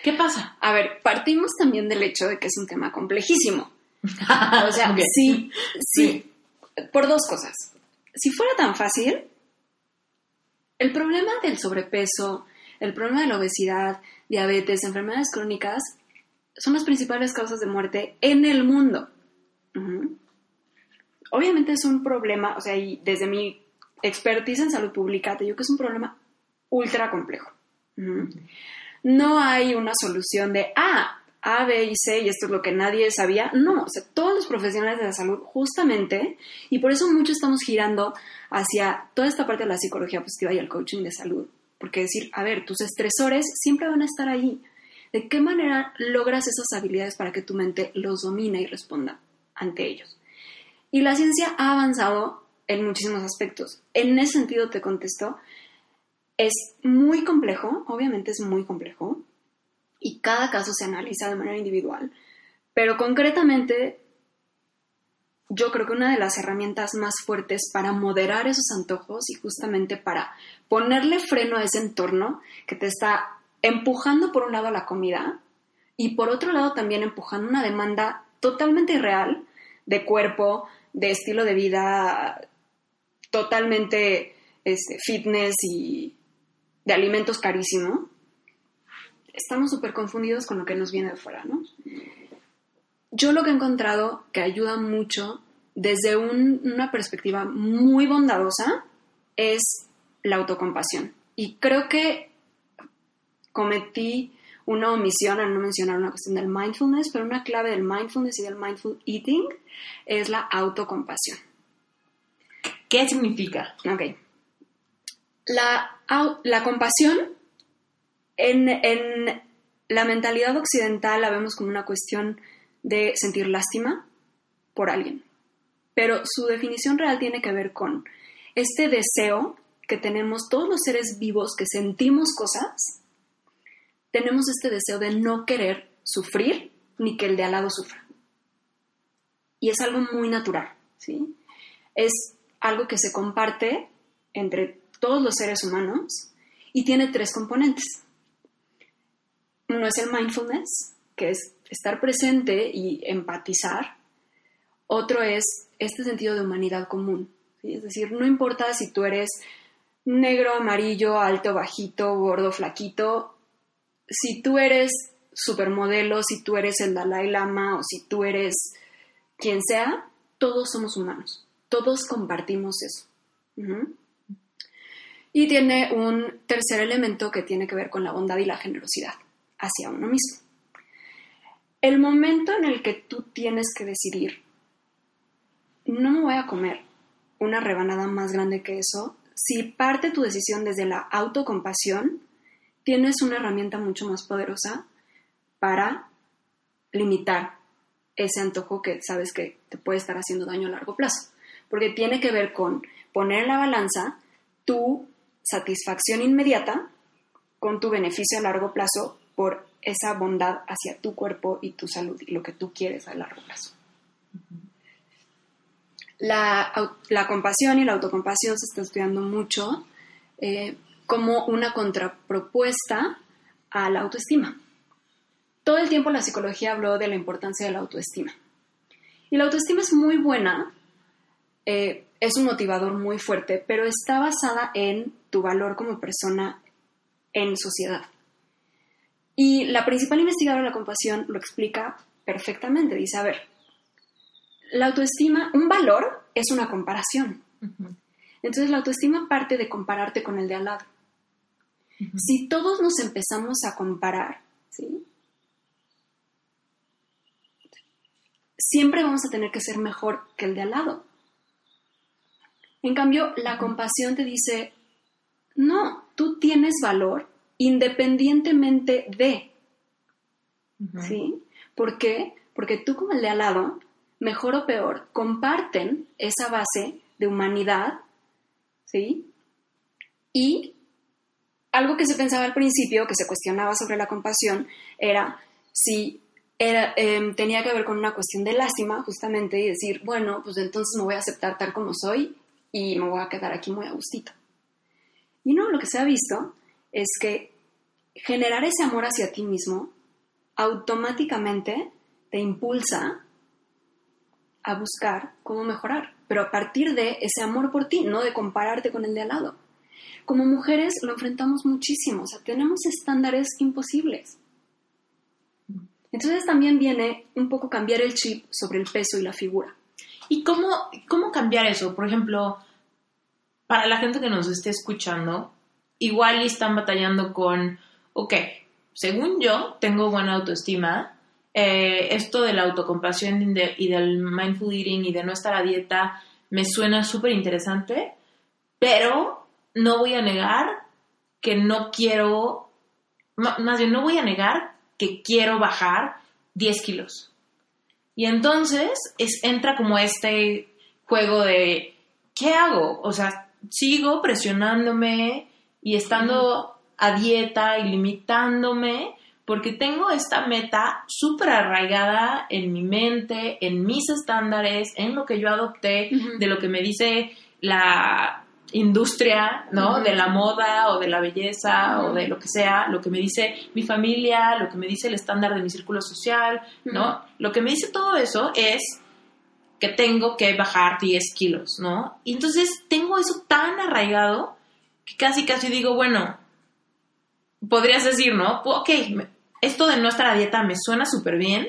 ¿Qué pasa? A ver, partimos también del hecho de que es un tema complejísimo. O sea, Ok. sí, sí, por dos cosas. Si fuera tan fácil, el problema del sobrepeso, el problema de la obesidad, diabetes, enfermedades crónicas, son las principales causas de muerte en el mundo. Obviamente es un problema, o sea, y desde mi expertise en salud pública, te digo que es un problema ultra complejo. No hay una solución de, ah, A, B y C, y esto es lo que nadie sabía. No, o sea, todos los profesionales de la salud, justamente, y por eso mucho estamos girando hacia toda esta parte de la psicología positiva y el coaching de salud. Porque decir, a ver, tus estresores siempre van a estar ahí. ¿De qué manera logras esas habilidades para que tu mente los domine y responda ante ellos? Y la ciencia ha avanzado en muchísimos aspectos. En ese sentido te contesto, es muy complejo, obviamente es muy complejo, y cada caso se analiza de manera individual, pero concretamente yo creo que una de las herramientas más fuertes para moderar esos antojos y justamente para ponerle freno a ese entorno que te está empujando por un lado a la comida y por otro lado también empujando una demanda totalmente irreal de cuerpo, de estilo de vida totalmente este, fitness y de alimentos carísimo, estamos súper confundidos con lo que nos viene de fuera, ¿no? Yo lo que he encontrado que ayuda mucho desde una perspectiva muy bondadosa es la autocompasión. Y creo que cometí una omisión al no mencionar una cuestión del mindfulness, pero una clave del mindfulness y del mindful eating es la autocompasión. ¿Qué significa? Ok. La, la compasión en, en la mentalidad occidental la vemos como una cuestión de sentir lástima por alguien, pero su definición real tiene que ver con este deseo que tenemos todos los seres vivos que sentimos cosas, tenemos este deseo de no querer sufrir ni que el de al lado sufra. Y es algo muy natural, ¿sí? Es algo que se comparte entre todos los seres humanos y tiene tres componentes. Uno es el mindfulness, que es estar presente y empatizar. Otro es este sentido de humanidad común. Es decir, no importa si tú eres negro, amarillo, alto, bajito, gordo, flaquito, si tú eres supermodelo, si tú eres el Dalai Lama o si tú eres quien sea, todos somos humanos. Todos compartimos eso. Y tiene un tercer elemento que tiene que ver con la bondad y la generosidad hacia uno mismo. El momento en el que tú tienes que decidir, no me voy a comer una rebanada más grande que eso, si parte tu decisión desde la autocompasión, tienes una herramienta mucho más poderosa para limitar ese antojo que sabes que te puede estar haciendo daño a largo plazo. Porque tiene que ver con poner en la balanza tu satisfacción inmediata con tu beneficio a largo plazo por esa bondad hacia tu cuerpo y tu salud y lo que tú quieres a largo plazo. La, compasión y la autocompasión se está estudiando mucho eh, como una contrapropuesta a la autoestima. Todo el tiempo la psicología habló de la importancia de la autoestima. Y la autoestima es muy buena, eh, es un motivador muy fuerte, pero está basada en tu valor como persona en sociedad. Y la principal investigadora de la compasión lo explica perfectamente. Dice, a ver, la autoestima, un valor es una comparación. Entonces la autoestima parte de compararte con el de al lado. Si todos nos empezamos a comparar, ¿sí? siempre vamos a tener que ser mejor que el de al lado. En cambio, la compasión te dice, no, tú tienes valor independientemente de. ¿Sí? ¿Por qué? Porque tú como el de al lado, mejor o peor, comparten esa base de humanidad, ¿sí? Y algo que se pensaba al principio, que se cuestionaba sobre la compasión, era si era, em, tenía que ver con una cuestión de lástima, justamente, y decir, bueno, pues entonces me voy a aceptar tal como soy y me voy a quedar aquí muy a gustito. Y no, lo que se ha visto es que generar ese amor hacia ti mismo automáticamente te impulsa a buscar cómo mejorar, pero a partir de ese amor por ti, no de compararte con el de al lado. Como mujeres lo enfrentamos muchísimo, o sea, tenemos estándares imposibles. Entonces también viene un poco cambiar el chip sobre el peso y la figura. ¿Y cómo, cómo cambiar eso? Por ejemplo, para la gente que nos esté escuchando, igual están batallando con, ok, según yo, tengo buena autoestima, eh, esto de la autocompasión y del mindful eating y de no estar a dieta me suena súper interesante, pero no voy a negar que no quiero, más bien no voy a negar que quiero bajar 10 kilos. Y entonces es, entra como este juego de, ¿qué hago? O sea, sigo presionándome y estando a dieta y limitándome porque tengo esta meta súper arraigada en mi mente, en mis estándares, en lo que yo adopté, de lo que me dice la industria, ¿no? De la moda o de la belleza o de lo que sea, lo que me dice mi familia, lo que me dice el estándar de mi círculo social, ¿no? Lo que me dice todo eso es que tengo que bajar 10 kilos, ¿no? Y entonces tengo eso tan arraigado que casi, casi digo, bueno, podrías decir, ¿no? Ok, esto de no estar a dieta me suena súper bien,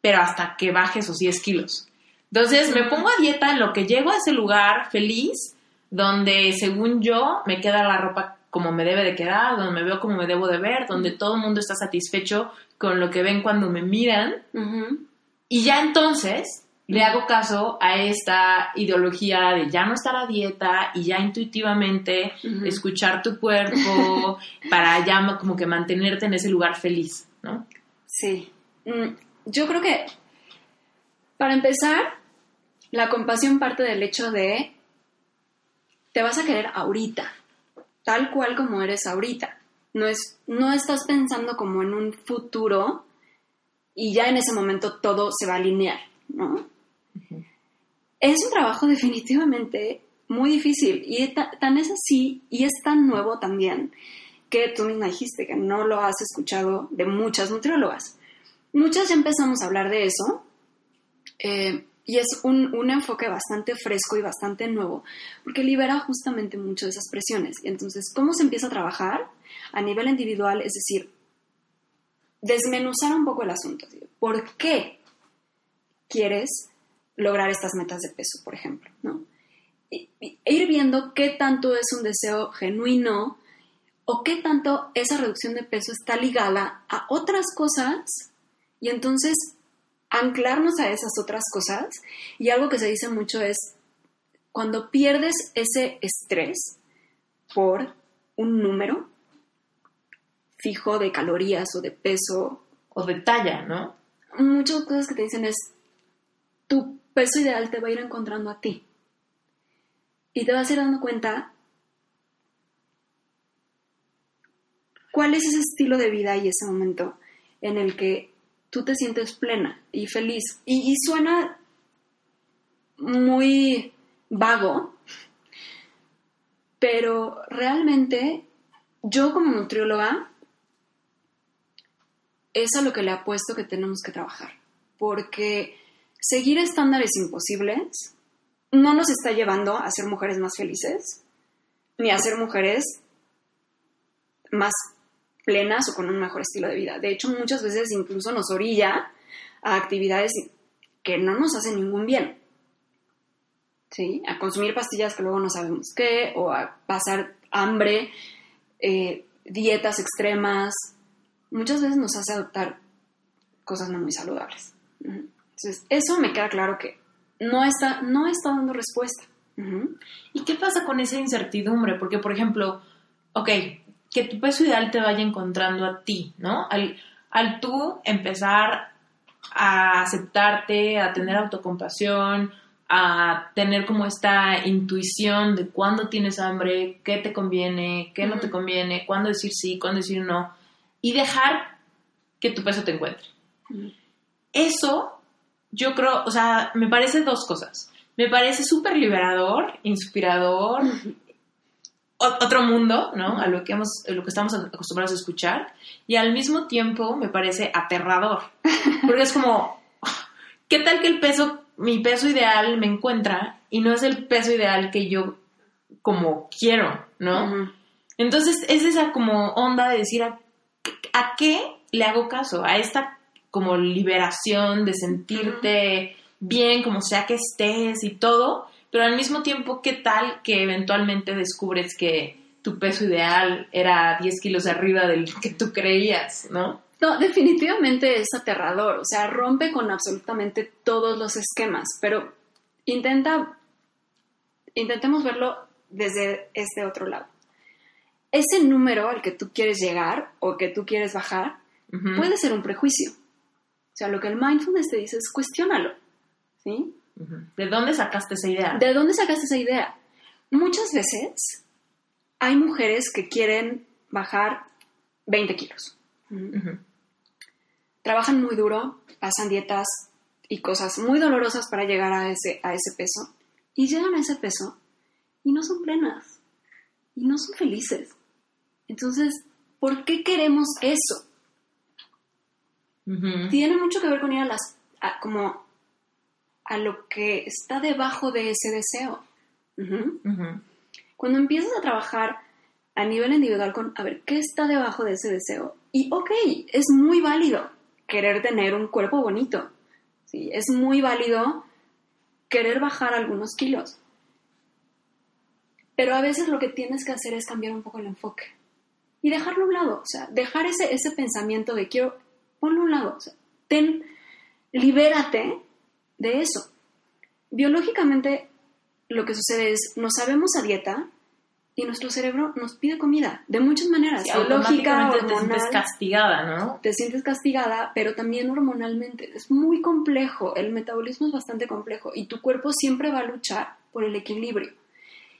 pero hasta que baje esos 10 kilos. Entonces me pongo a dieta en lo que llego a ese lugar feliz, donde según yo me queda la ropa como me debe de quedar, donde me veo como me debo de ver, donde todo el mundo está satisfecho con lo que ven cuando me miran. Y ya entonces le hago caso a esta ideología de ya no estar a dieta y ya intuitivamente escuchar tu cuerpo para ya como que mantenerte en ese lugar feliz, ¿no? Sí. Mm, yo creo que, para empezar, la compasión parte del hecho de te vas a querer ahorita, tal cual como eres ahorita. No, es, no estás pensando como en un futuro y ya en ese momento todo se va a alinear, ¿no? Es un trabajo definitivamente muy difícil y tan es así y es tan nuevo también que tú misma dijiste que no lo has escuchado de muchas nutriólogas. Muchas ya empezamos a hablar de eso, eh, y es un, enfoque bastante fresco y bastante nuevo, porque libera justamente mucho de esas presiones. Y entonces, ¿cómo se empieza a trabajar? A nivel individual, es decir, desmenuzar un poco el asunto. ¿Por qué quieres lograr estas metas de peso, por ejemplo? ¿no? E, ir viendo qué tanto es un deseo genuino o qué tanto esa reducción de peso está ligada a otras cosas y entonces anclarnos a esas otras cosas. Y algo que se dice mucho es, cuando pierdes ese estrés por un número fijo de calorías o de peso. O de talla, ¿no? Muchas cosas que te dicen es, tu peso ideal te va a ir encontrando a ti. Y te vas a ir dando cuenta cuál es ese estilo de vida y ese momento en el que tú te sientes plena y feliz. Y, suena muy vago, pero realmente yo como nutrióloga es a lo que le apuesto que tenemos que trabajar, porque seguir estándares imposibles no nos está llevando a ser mujeres más felices, ni a ser mujeres más plenas o con un mejor estilo de vida. De hecho, muchas veces incluso nos orilla a actividades que no nos hacen ningún bien. ¿Sí? A consumir pastillas que luego no sabemos qué, o a pasar hambre, eh, dietas extremas. Muchas veces nos hace adoptar cosas no muy saludables. Entonces, eso me queda claro que no está, no está dando respuesta. ¿Y qué pasa con esa incertidumbre? Porque, por ejemplo, ok, que tu peso ideal te vaya encontrando a ti, ¿no? Al, al tú empezar a aceptarte, a tener autocompasión, a tener como esta intuición de cuándo tienes hambre, qué te conviene, qué no te conviene, cuándo decir sí, cuándo decir no, y dejar que tu peso te encuentre. Eso, yo creo, o sea, me parece dos cosas. Me parece súper liberador, inspirador, otro mundo, ¿no? A lo que, hemos, lo que estamos acostumbrados a escuchar. Y al mismo tiempo me parece aterrador. Porque es como, ¿qué tal que el peso, mi peso ideal me encuentra y no es el peso ideal que yo como quiero, ¿no? Entonces es esa como onda de decir, ¿a, ¿a, qué le hago caso? A esta como liberación de sentirte bien, como sea que estés y todo pero al mismo tiempo, ¿qué tal que eventualmente descubres que tu peso ideal era 10 kilos arriba del que tú creías, ¿no? No, definitivamente es aterrador, o sea, rompe con absolutamente todos los esquemas, pero intenta, intentemos verlo desde este otro lado. Ese número al que tú quieres llegar o que tú quieres bajar puede ser un prejuicio. O sea, lo que el mindfulness te dice es cuestiónalo. ¿Sí? ¿De dónde sacaste esa idea? ¿De dónde sacaste esa idea? Muchas veces hay mujeres que quieren bajar 20 kilos. Trabajan muy duro, pasan dietas y cosas muy dolorosas para llegar a ese, a ese peso. Y llegan a ese peso y no son plenas. Y no son felices. Entonces, ¿por qué queremos eso? Tiene mucho que ver con ir a las... a- como a lo que está debajo de ese deseo. Cuando empiezas a trabajar a nivel individual con, a ver, ¿qué está debajo de ese deseo? Y ok, es muy válido querer tener un cuerpo bonito. ¿sí? Es muy válido querer bajar algunos kilos. Pero a veces lo que tienes que hacer es cambiar un poco el enfoque y dejarlo a un lado. O sea, dejar ese, ese pensamiento de quiero, ponlo a un lado. O sea, ten, libérate de eso. Biológicamente, lo que sucede es, nos sabemos a dieta y nuestro cerebro nos pide comida de muchas maneras. Sí, biológica, automáticamente te hormonal. sientes castigada, ¿no? te sientes castigada, pero también hormonalmente. Es muy complejo, el metabolismo es bastante complejo y tu cuerpo siempre va a luchar por el equilibrio.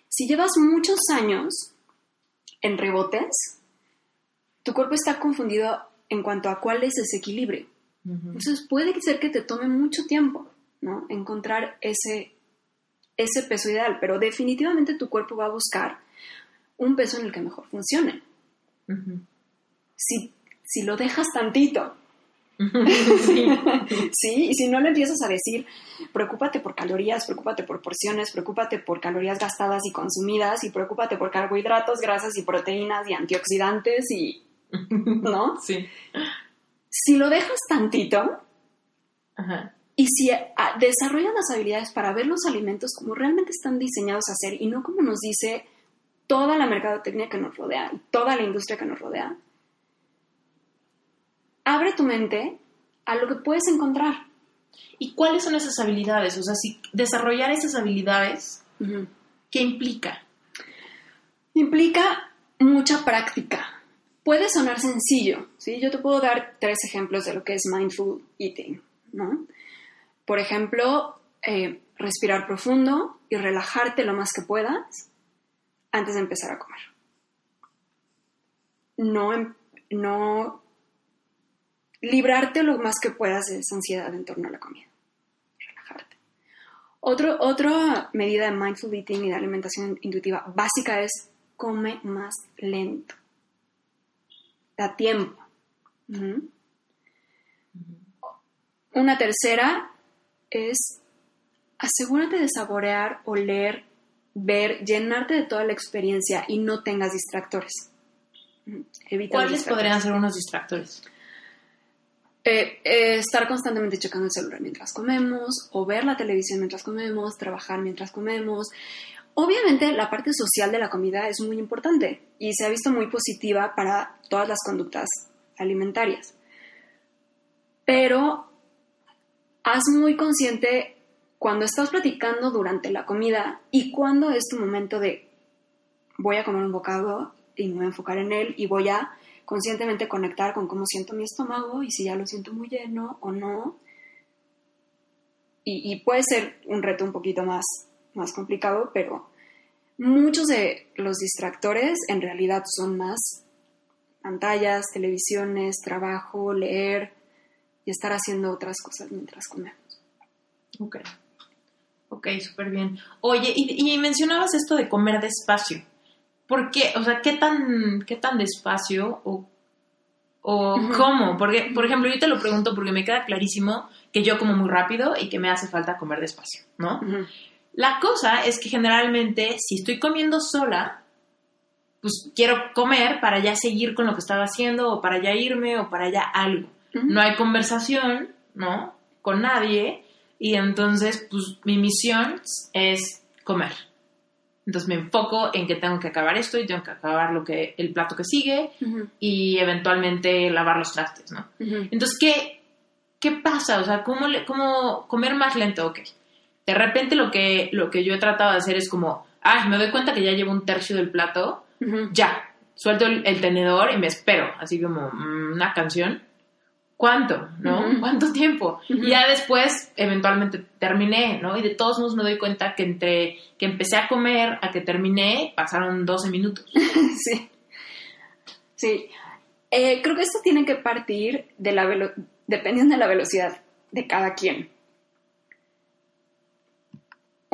Si llevas muchos años en rebotes, tu cuerpo está confundido en cuanto a cuál es ese equilibrio. Entonces puede ser que te tome mucho tiempo, ¿no? Encontrar ese, ese peso ideal, pero definitivamente tu cuerpo va a buscar un peso en el que mejor funcione. Si, si lo dejas tantito, Sí. ¿sí? Y si no le empiezas a decir, preocúpate por calorías, preocúpate por porciones, preocúpate por calorías gastadas y consumidas, y preocúpate por carbohidratos, grasas y proteínas y antioxidantes y, ¿no? Sí. Si lo dejas tantito Ajá. y si ah, desarrollas las habilidades para ver los alimentos como realmente están diseñados a ser y no como nos dice toda la mercadotecnia que nos rodea, y toda la industria que nos rodea, abre tu mente a lo que puedes encontrar. ¿Y cuáles son esas habilidades? O sea, si desarrollar esas habilidades. ¿qué implica? Implica mucha práctica. Puede sonar sencillo, ¿sí? Yo te puedo dar tres ejemplos de lo que es mindful eating, ¿no? Por ejemplo, eh, respirar profundo y relajarte lo más que puedas antes de empezar a comer. No, em- no librarte lo más que puedas de esa ansiedad en torno a la comida. Relajarte. Otro, otra medida de mindful eating y de alimentación intuitiva básica es come más lento. Da tiempo. Una tercera es asegúrate de saborear, oler, ver, llenarte de toda la experiencia y no tengas distractores. Evita ¿Cuáles distractores. podrían ser unos distractores? Eh, eh, estar constantemente checando el celular mientras comemos, o ver la televisión mientras comemos, trabajar mientras comemos. Obviamente la parte social de la comida es muy importante y se ha visto muy positiva para todas las conductas alimentarias. Pero haz muy consciente cuando estás platicando durante la comida y cuando es tu momento de voy a comer un bocado y me voy a enfocar en él y voy a conscientemente conectar con cómo siento mi estómago y si ya lo siento muy lleno o no. Y puede ser un reto un poquito más, más complicado, pero muchos de los distractores en realidad son más pantallas, televisiones, trabajo, leer y estar haciendo otras cosas mientras comemos. Ok. Ok, súper bien. Oye, y, y mencionabas esto de comer despacio. ¿Por qué? O sea, ¿qué tan, qué tan despacio o, o cómo? Porque, por ejemplo, yo te lo pregunto porque me queda clarísimo que yo como muy rápido y que me hace falta comer despacio, ¿no? La cosa es que generalmente si estoy comiendo sola, pues quiero comer para ya seguir con lo que estaba haciendo o para ya irme o para ya algo. No hay conversación, ¿no? Con nadie y entonces pues mi misión es comer. Entonces me enfoco en que tengo que acabar esto y tengo que acabar lo que el plato que sigue y eventualmente lavar los trastes, ¿no? Entonces, ¿qué, qué pasa? O sea, ¿cómo, le- cómo comer más lento? Ok. De repente lo que, lo que yo he tratado de hacer es como, ay, me doy cuenta que ya llevo un tercio del plato, ya, suelto el, el tenedor y me espero, así como mm, una canción, ¿cuánto? ¿No? ¿Cuánto tiempo? Y ya después, eventualmente, terminé, ¿no? Y de todos modos me doy cuenta que entre que empecé a comer a que terminé, pasaron 12 minutos. sí. Sí. Eh, creo que esto tiene que partir de la dependiendo de la velocidad de cada quien.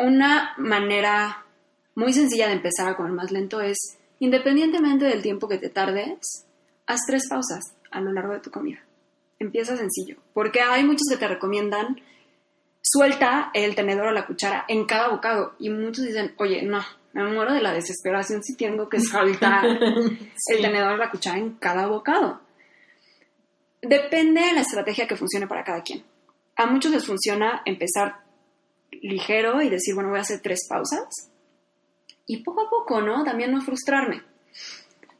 Una manera muy sencilla de empezar a comer más lento es, independientemente del tiempo que te tardes, haz tres pausas a lo largo de tu comida. Empieza sencillo, porque hay muchos que te recomiendan suelta el tenedor o la cuchara en cada bocado y muchos dicen, oye, no, me muero de la desesperación si tengo que soltar el tenedor o la cuchara en cada bocado. Depende de la estrategia que funcione para cada quien. A muchos les funciona empezar ligero y decir, bueno, voy a hacer tres pausas. Y poco a poco, ¿no? También no frustrarme.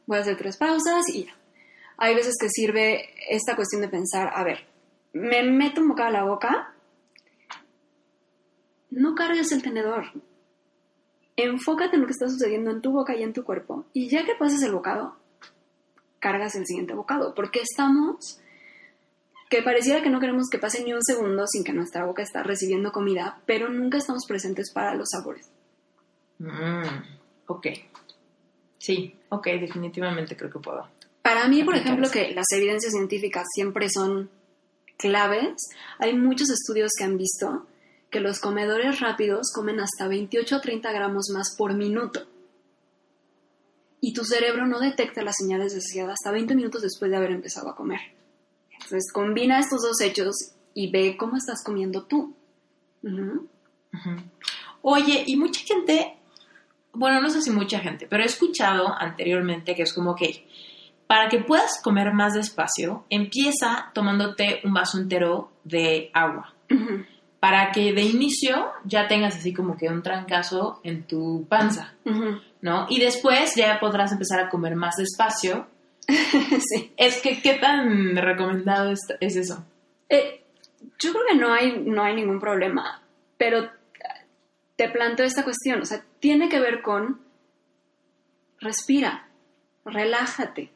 Voy a hacer tres pausas y hay veces que sirve esta cuestión de pensar, a ver, me meto un bocado a la boca, no cargues el tenedor. Enfócate en lo que está sucediendo en tu boca y en tu cuerpo. Y ya que pases el bocado, cargas el siguiente bocado. Porque estamos que pareciera que no queremos que pase ni un segundo sin que nuestra boca está recibiendo comida, pero nunca estamos presentes para los sabores. Mm, ok. Sí, ok, definitivamente creo que puedo. Para mí, por ejemplo, que las evidencias científicas siempre son claves, hay muchos estudios que han visto que los comedores rápidos comen hasta 28 o 30 gramos más por minuto. Y tu cerebro no detecta las señales de saciedad hasta 20 minutos después de haber empezado a comer. Entonces, combina estos dos hechos y ve cómo estás comiendo tú. Oye, y mucha gente, bueno, no sé si mucha gente, pero he escuchado anteriormente que es como que para que puedas comer más despacio, empieza tomándote un vaso entero de agua. Para que de inicio ya tengas así como que un trancazo en tu panza, ¿no? Y después ya podrás empezar a comer más despacio. sí. Es que, ¿qué tan recomendado es, eso? Eh, yo creo que no hay, no hay ningún problema, pero te planteo esta cuestión, o sea, tiene que ver con respira, relájate,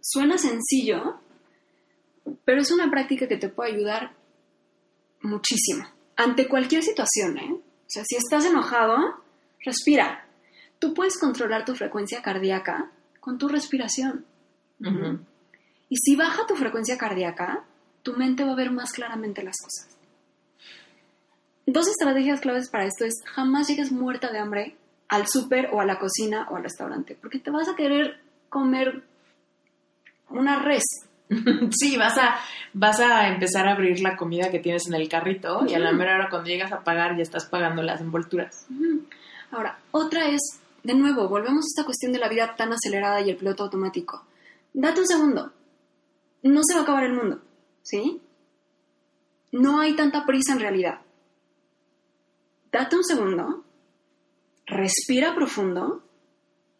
Suena sencillo, pero es una práctica que te puede ayudar muchísimo. Ante cualquier situación, ¿eh? O sea, si estás enojado, respira. Tú puedes controlar tu frecuencia cardíaca con tu respiración. Y si baja tu frecuencia cardíaca, tu mente va a ver más claramente las cosas. Dos estrategias claves para esto es jamás llegues muerta de hambre al súper o a la cocina o al restaurante, porque te vas a querer comer una res. Sí, vas a, vas a empezar a abrir la comida que tienes en el carrito y a la mera hora cuando llegas a pagar ya estás pagando las envolturas. Ahora, otra es, de nuevo, volvemos a esta cuestión de la vida tan acelerada y el piloto automático. Date un segundo. No se va a acabar el mundo, ¿sí? No hay tanta prisa en realidad. Date un segundo, respira profundo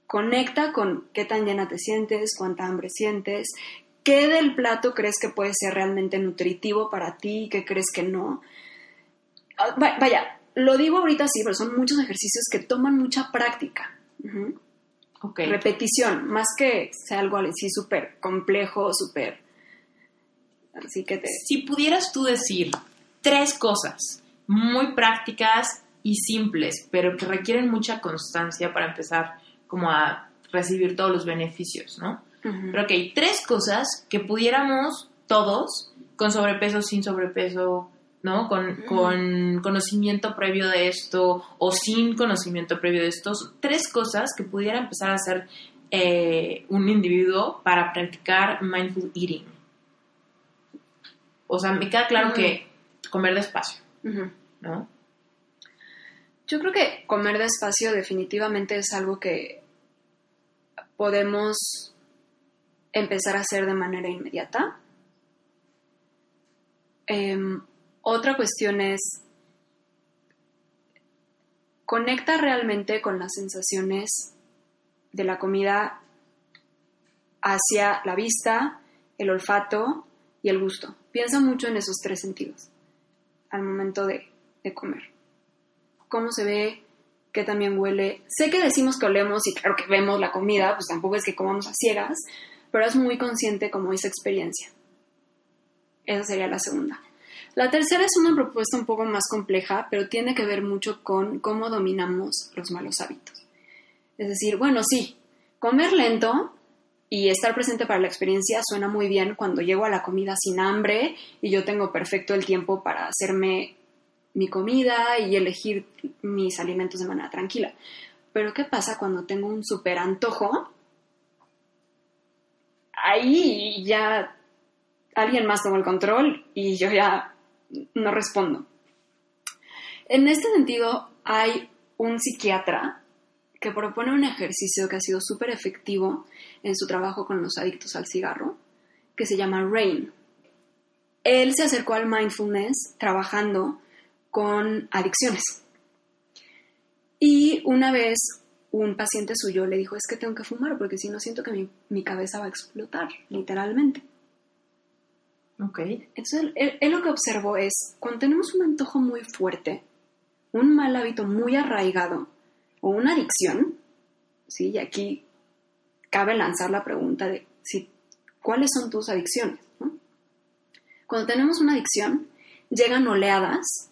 Conecta con qué tan llena te sientes, cuánta hambre sientes, qué del plato crees que puede ser realmente nutritivo para ti, qué crees que no. Ah, vaya, lo digo ahorita sí, pero son muchos ejercicios que toman mucha práctica. Repetición, más que sea algo así súper complejo, súper... Así que te... Si pudieras tú decir tres cosas muy prácticas y simples, pero que requieren mucha constancia para empezar como a recibir todos los beneficios, ¿no? Pero que hay tres cosas que pudiéramos todos, con sobrepeso, sin sobrepeso, ¿no? Con, con, conocimiento previo de esto o sin conocimiento previo de esto, tres cosas que pudiera empezar a hacer eh, un individuo para practicar mindful eating. O sea, me queda claro que comer despacio, ¿no? Yo creo que comer despacio definitivamente es algo que podemos empezar a hacer de manera inmediata. Em, otra cuestión es, conecta realmente con las sensaciones de la comida hacia la vista, el olfato y el gusto. Piensa mucho en esos tres sentidos al momento de comer cómo se ve, qué también huele. Sé que decimos que olemos y claro que vemos la comida, pues tampoco es que comamos a ciegas, pero es muy consciente como esa experiencia. Esa sería la segunda. La tercera es una propuesta un poco más compleja, pero tiene que ver mucho con cómo dominamos los malos hábitos. Es decir, bueno, sí, comer lento y estar presente para la experiencia suena muy bien cuando llego a la comida sin hambre y yo tengo perfecto el tiempo para hacerme mi comida y elegir mis alimentos de manera tranquila. Pero ¿qué pasa cuando tengo un súper antojo? Ahí ya alguien más toma el control y yo ya no respondo. En este sentido, hay un psiquiatra que propone un ejercicio que ha sido súper efectivo en su trabajo con los adictos al cigarro, que se llama RAIN. Él se acercó al mindfulness trabajando con adicciones. Y una vez un paciente suyo le dijo, es que tengo que fumar porque si no siento que mi, mi cabeza va a explotar, literalmente. Ok. Entonces, él, lo que observó es, cuando tenemos un antojo muy fuerte, un mal hábito muy arraigado o una adicción, ¿sí? y aquí cabe lanzar la pregunta de si, cuáles son tus adicciones. Cuando tenemos una adicción, llegan oleadas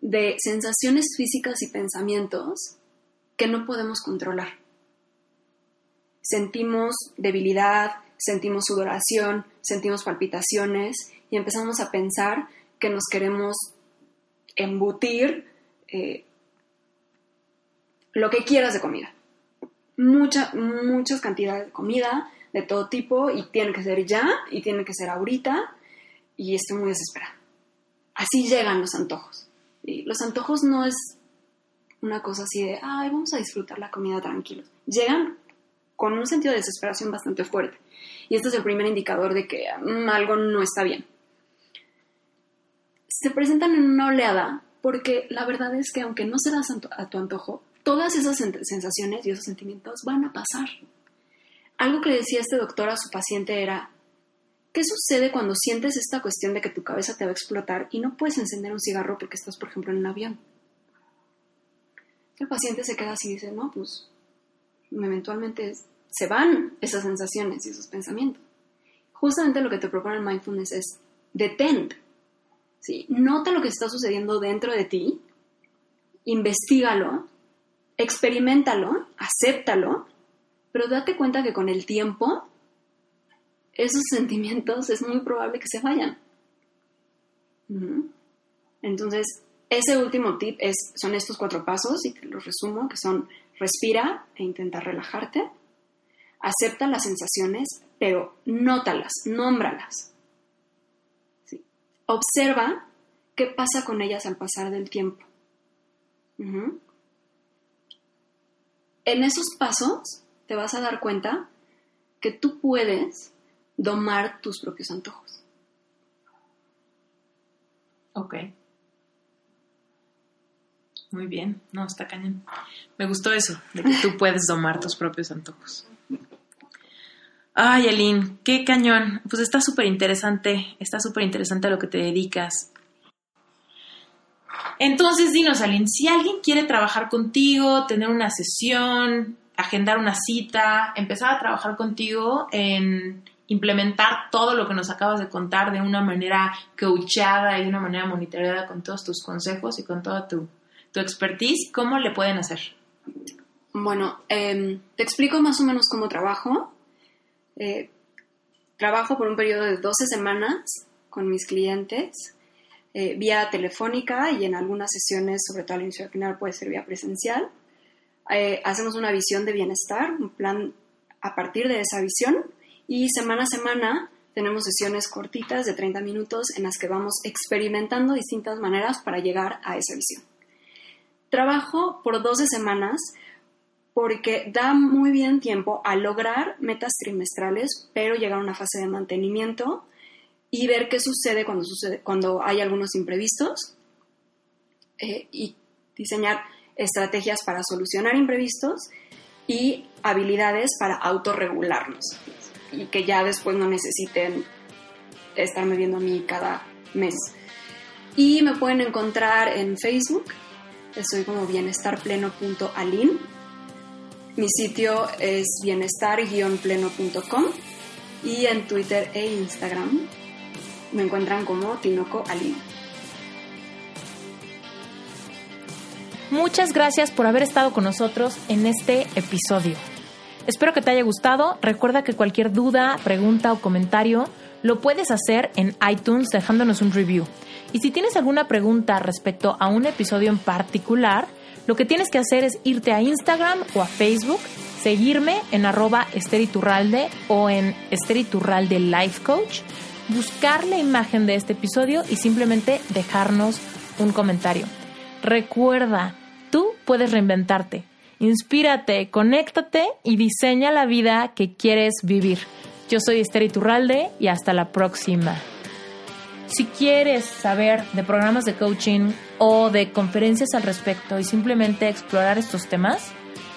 de sensaciones físicas y pensamientos que no podemos controlar. Sentimos debilidad, sentimos sudoración, sentimos palpitaciones y empezamos a pensar que nos queremos embutir eh, lo que quieras de comida. Mucha, muchas cantidades de comida de todo tipo y tiene que ser ya y tiene que ser ahorita y estoy muy desesperada. Así llegan los antojos. Y los antojos no es una cosa así de, ay, vamos a disfrutar la comida tranquilos. Llegan con un sentido de desesperación bastante fuerte. Y este es el primer indicador de que mm, algo no está bien. Se presentan en una oleada porque la verdad es que aunque no se das a tu antojo, todas esas sensaciones y esos sentimientos van a pasar. Algo que decía este doctor a su paciente era, ¿qué sucede cuando sientes esta cuestión de que tu cabeza te va a explotar y no puedes encender un cigarro porque estás, por ejemplo, en un avión? El paciente se queda así y dice, no, pues eventualmente se van esas sensaciones y esos pensamientos. Justamente lo que te propone el mindfulness es detén. ¿sí? Nota lo que está sucediendo dentro de ti, investigalo, experimentalo, acéptalo, pero date cuenta que con el tiempo esos sentimientos es muy probable que se vayan. Entonces, ese último tip es, son estos cuatro pasos y te los resumo, que son respira e intenta relajarte acepta las sensaciones, pero nótalas, nómbralas. Observa qué pasa con ellas al pasar del tiempo. En esos pasos te vas a dar cuenta que tú puedes domar tus propios antojos. Ok. Muy bien, no, está cañón. Me gustó eso, de que tú puedes domar tus propios antojos. Ay, Aline, qué cañón. Pues está súper interesante, está súper interesante a lo que te dedicas. Entonces, dinos, Aline, si alguien quiere trabajar contigo, tener una sesión, agendar una cita, empezar a trabajar contigo en implementar todo lo que nos acabas de contar de una manera coachada y de una manera monitoreada con todos tus consejos y con toda tu, tu expertise, ¿cómo le pueden hacer? Bueno, em, te explico más o menos cómo trabajo. Eh, trabajo por un periodo de 12 semanas con mis clientes eh, vía telefónica y en algunas sesiones, sobre todo al inicio al final, puede ser vía presencial. Eh, hacemos una visión de bienestar, un plan a partir de esa visión y semana a semana tenemos sesiones cortitas de 30 minutos en las que vamos experimentando distintas maneras para llegar a esa visión. Trabajo por 12 semanas porque da muy bien tiempo a lograr metas trimestrales, pero llegar a una fase de mantenimiento y ver qué sucede cuando, sucede, cuando hay algunos imprevistos eh, y diseñar estrategias para solucionar imprevistos y habilidades para autorregularnos y que ya después no necesiten estarme viendo a mí cada mes. Y me pueden encontrar en Facebook, estoy como bienestarpleno.alin mi sitio es bienestar-pleno.com Y en Twitter e Instagram me encuentran como Tinoco Ali. Muchas gracias por haber estado con nosotros en este episodio. Espero que te haya gustado. Recuerda que cualquier duda, pregunta o comentario lo puedes hacer en iTunes dejándonos un review. Y si tienes alguna pregunta respecto a un episodio en particular, lo que tienes que hacer es irte a Instagram o a Facebook, seguirme en arroba esteriturralde o en esteriturralde life coach, buscar la imagen de este episodio y simplemente dejarnos un comentario. Recuerda, tú puedes reinventarte. Inspírate, conéctate y diseña la vida que quieres vivir. Yo soy Esther Iturralde y hasta la próxima. Si quieres saber de programas de coaching o de conferencias al respecto y simplemente explorar estos temas,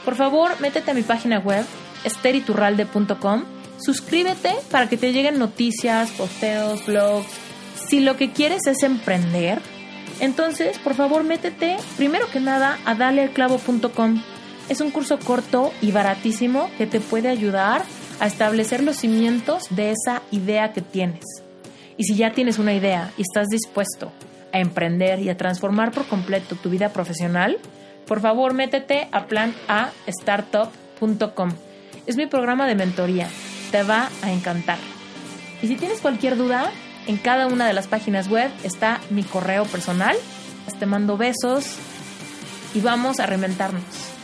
por favor métete a mi página web esteriturralde.com, suscríbete para que te lleguen noticias, posteos, blogs. Si lo que quieres es emprender, entonces por favor métete primero que nada a dalealclavo.com. Es un curso corto y baratísimo que te puede ayudar a establecer los cimientos de esa idea que tienes. Y si ya tienes una idea y estás dispuesto a emprender y a transformar por completo tu vida profesional, por favor métete a planastartup.com. Es mi programa de mentoría. Te va a encantar. Y si tienes cualquier duda, en cada una de las páginas web está mi correo personal. Te mando besos y vamos a reinventarnos.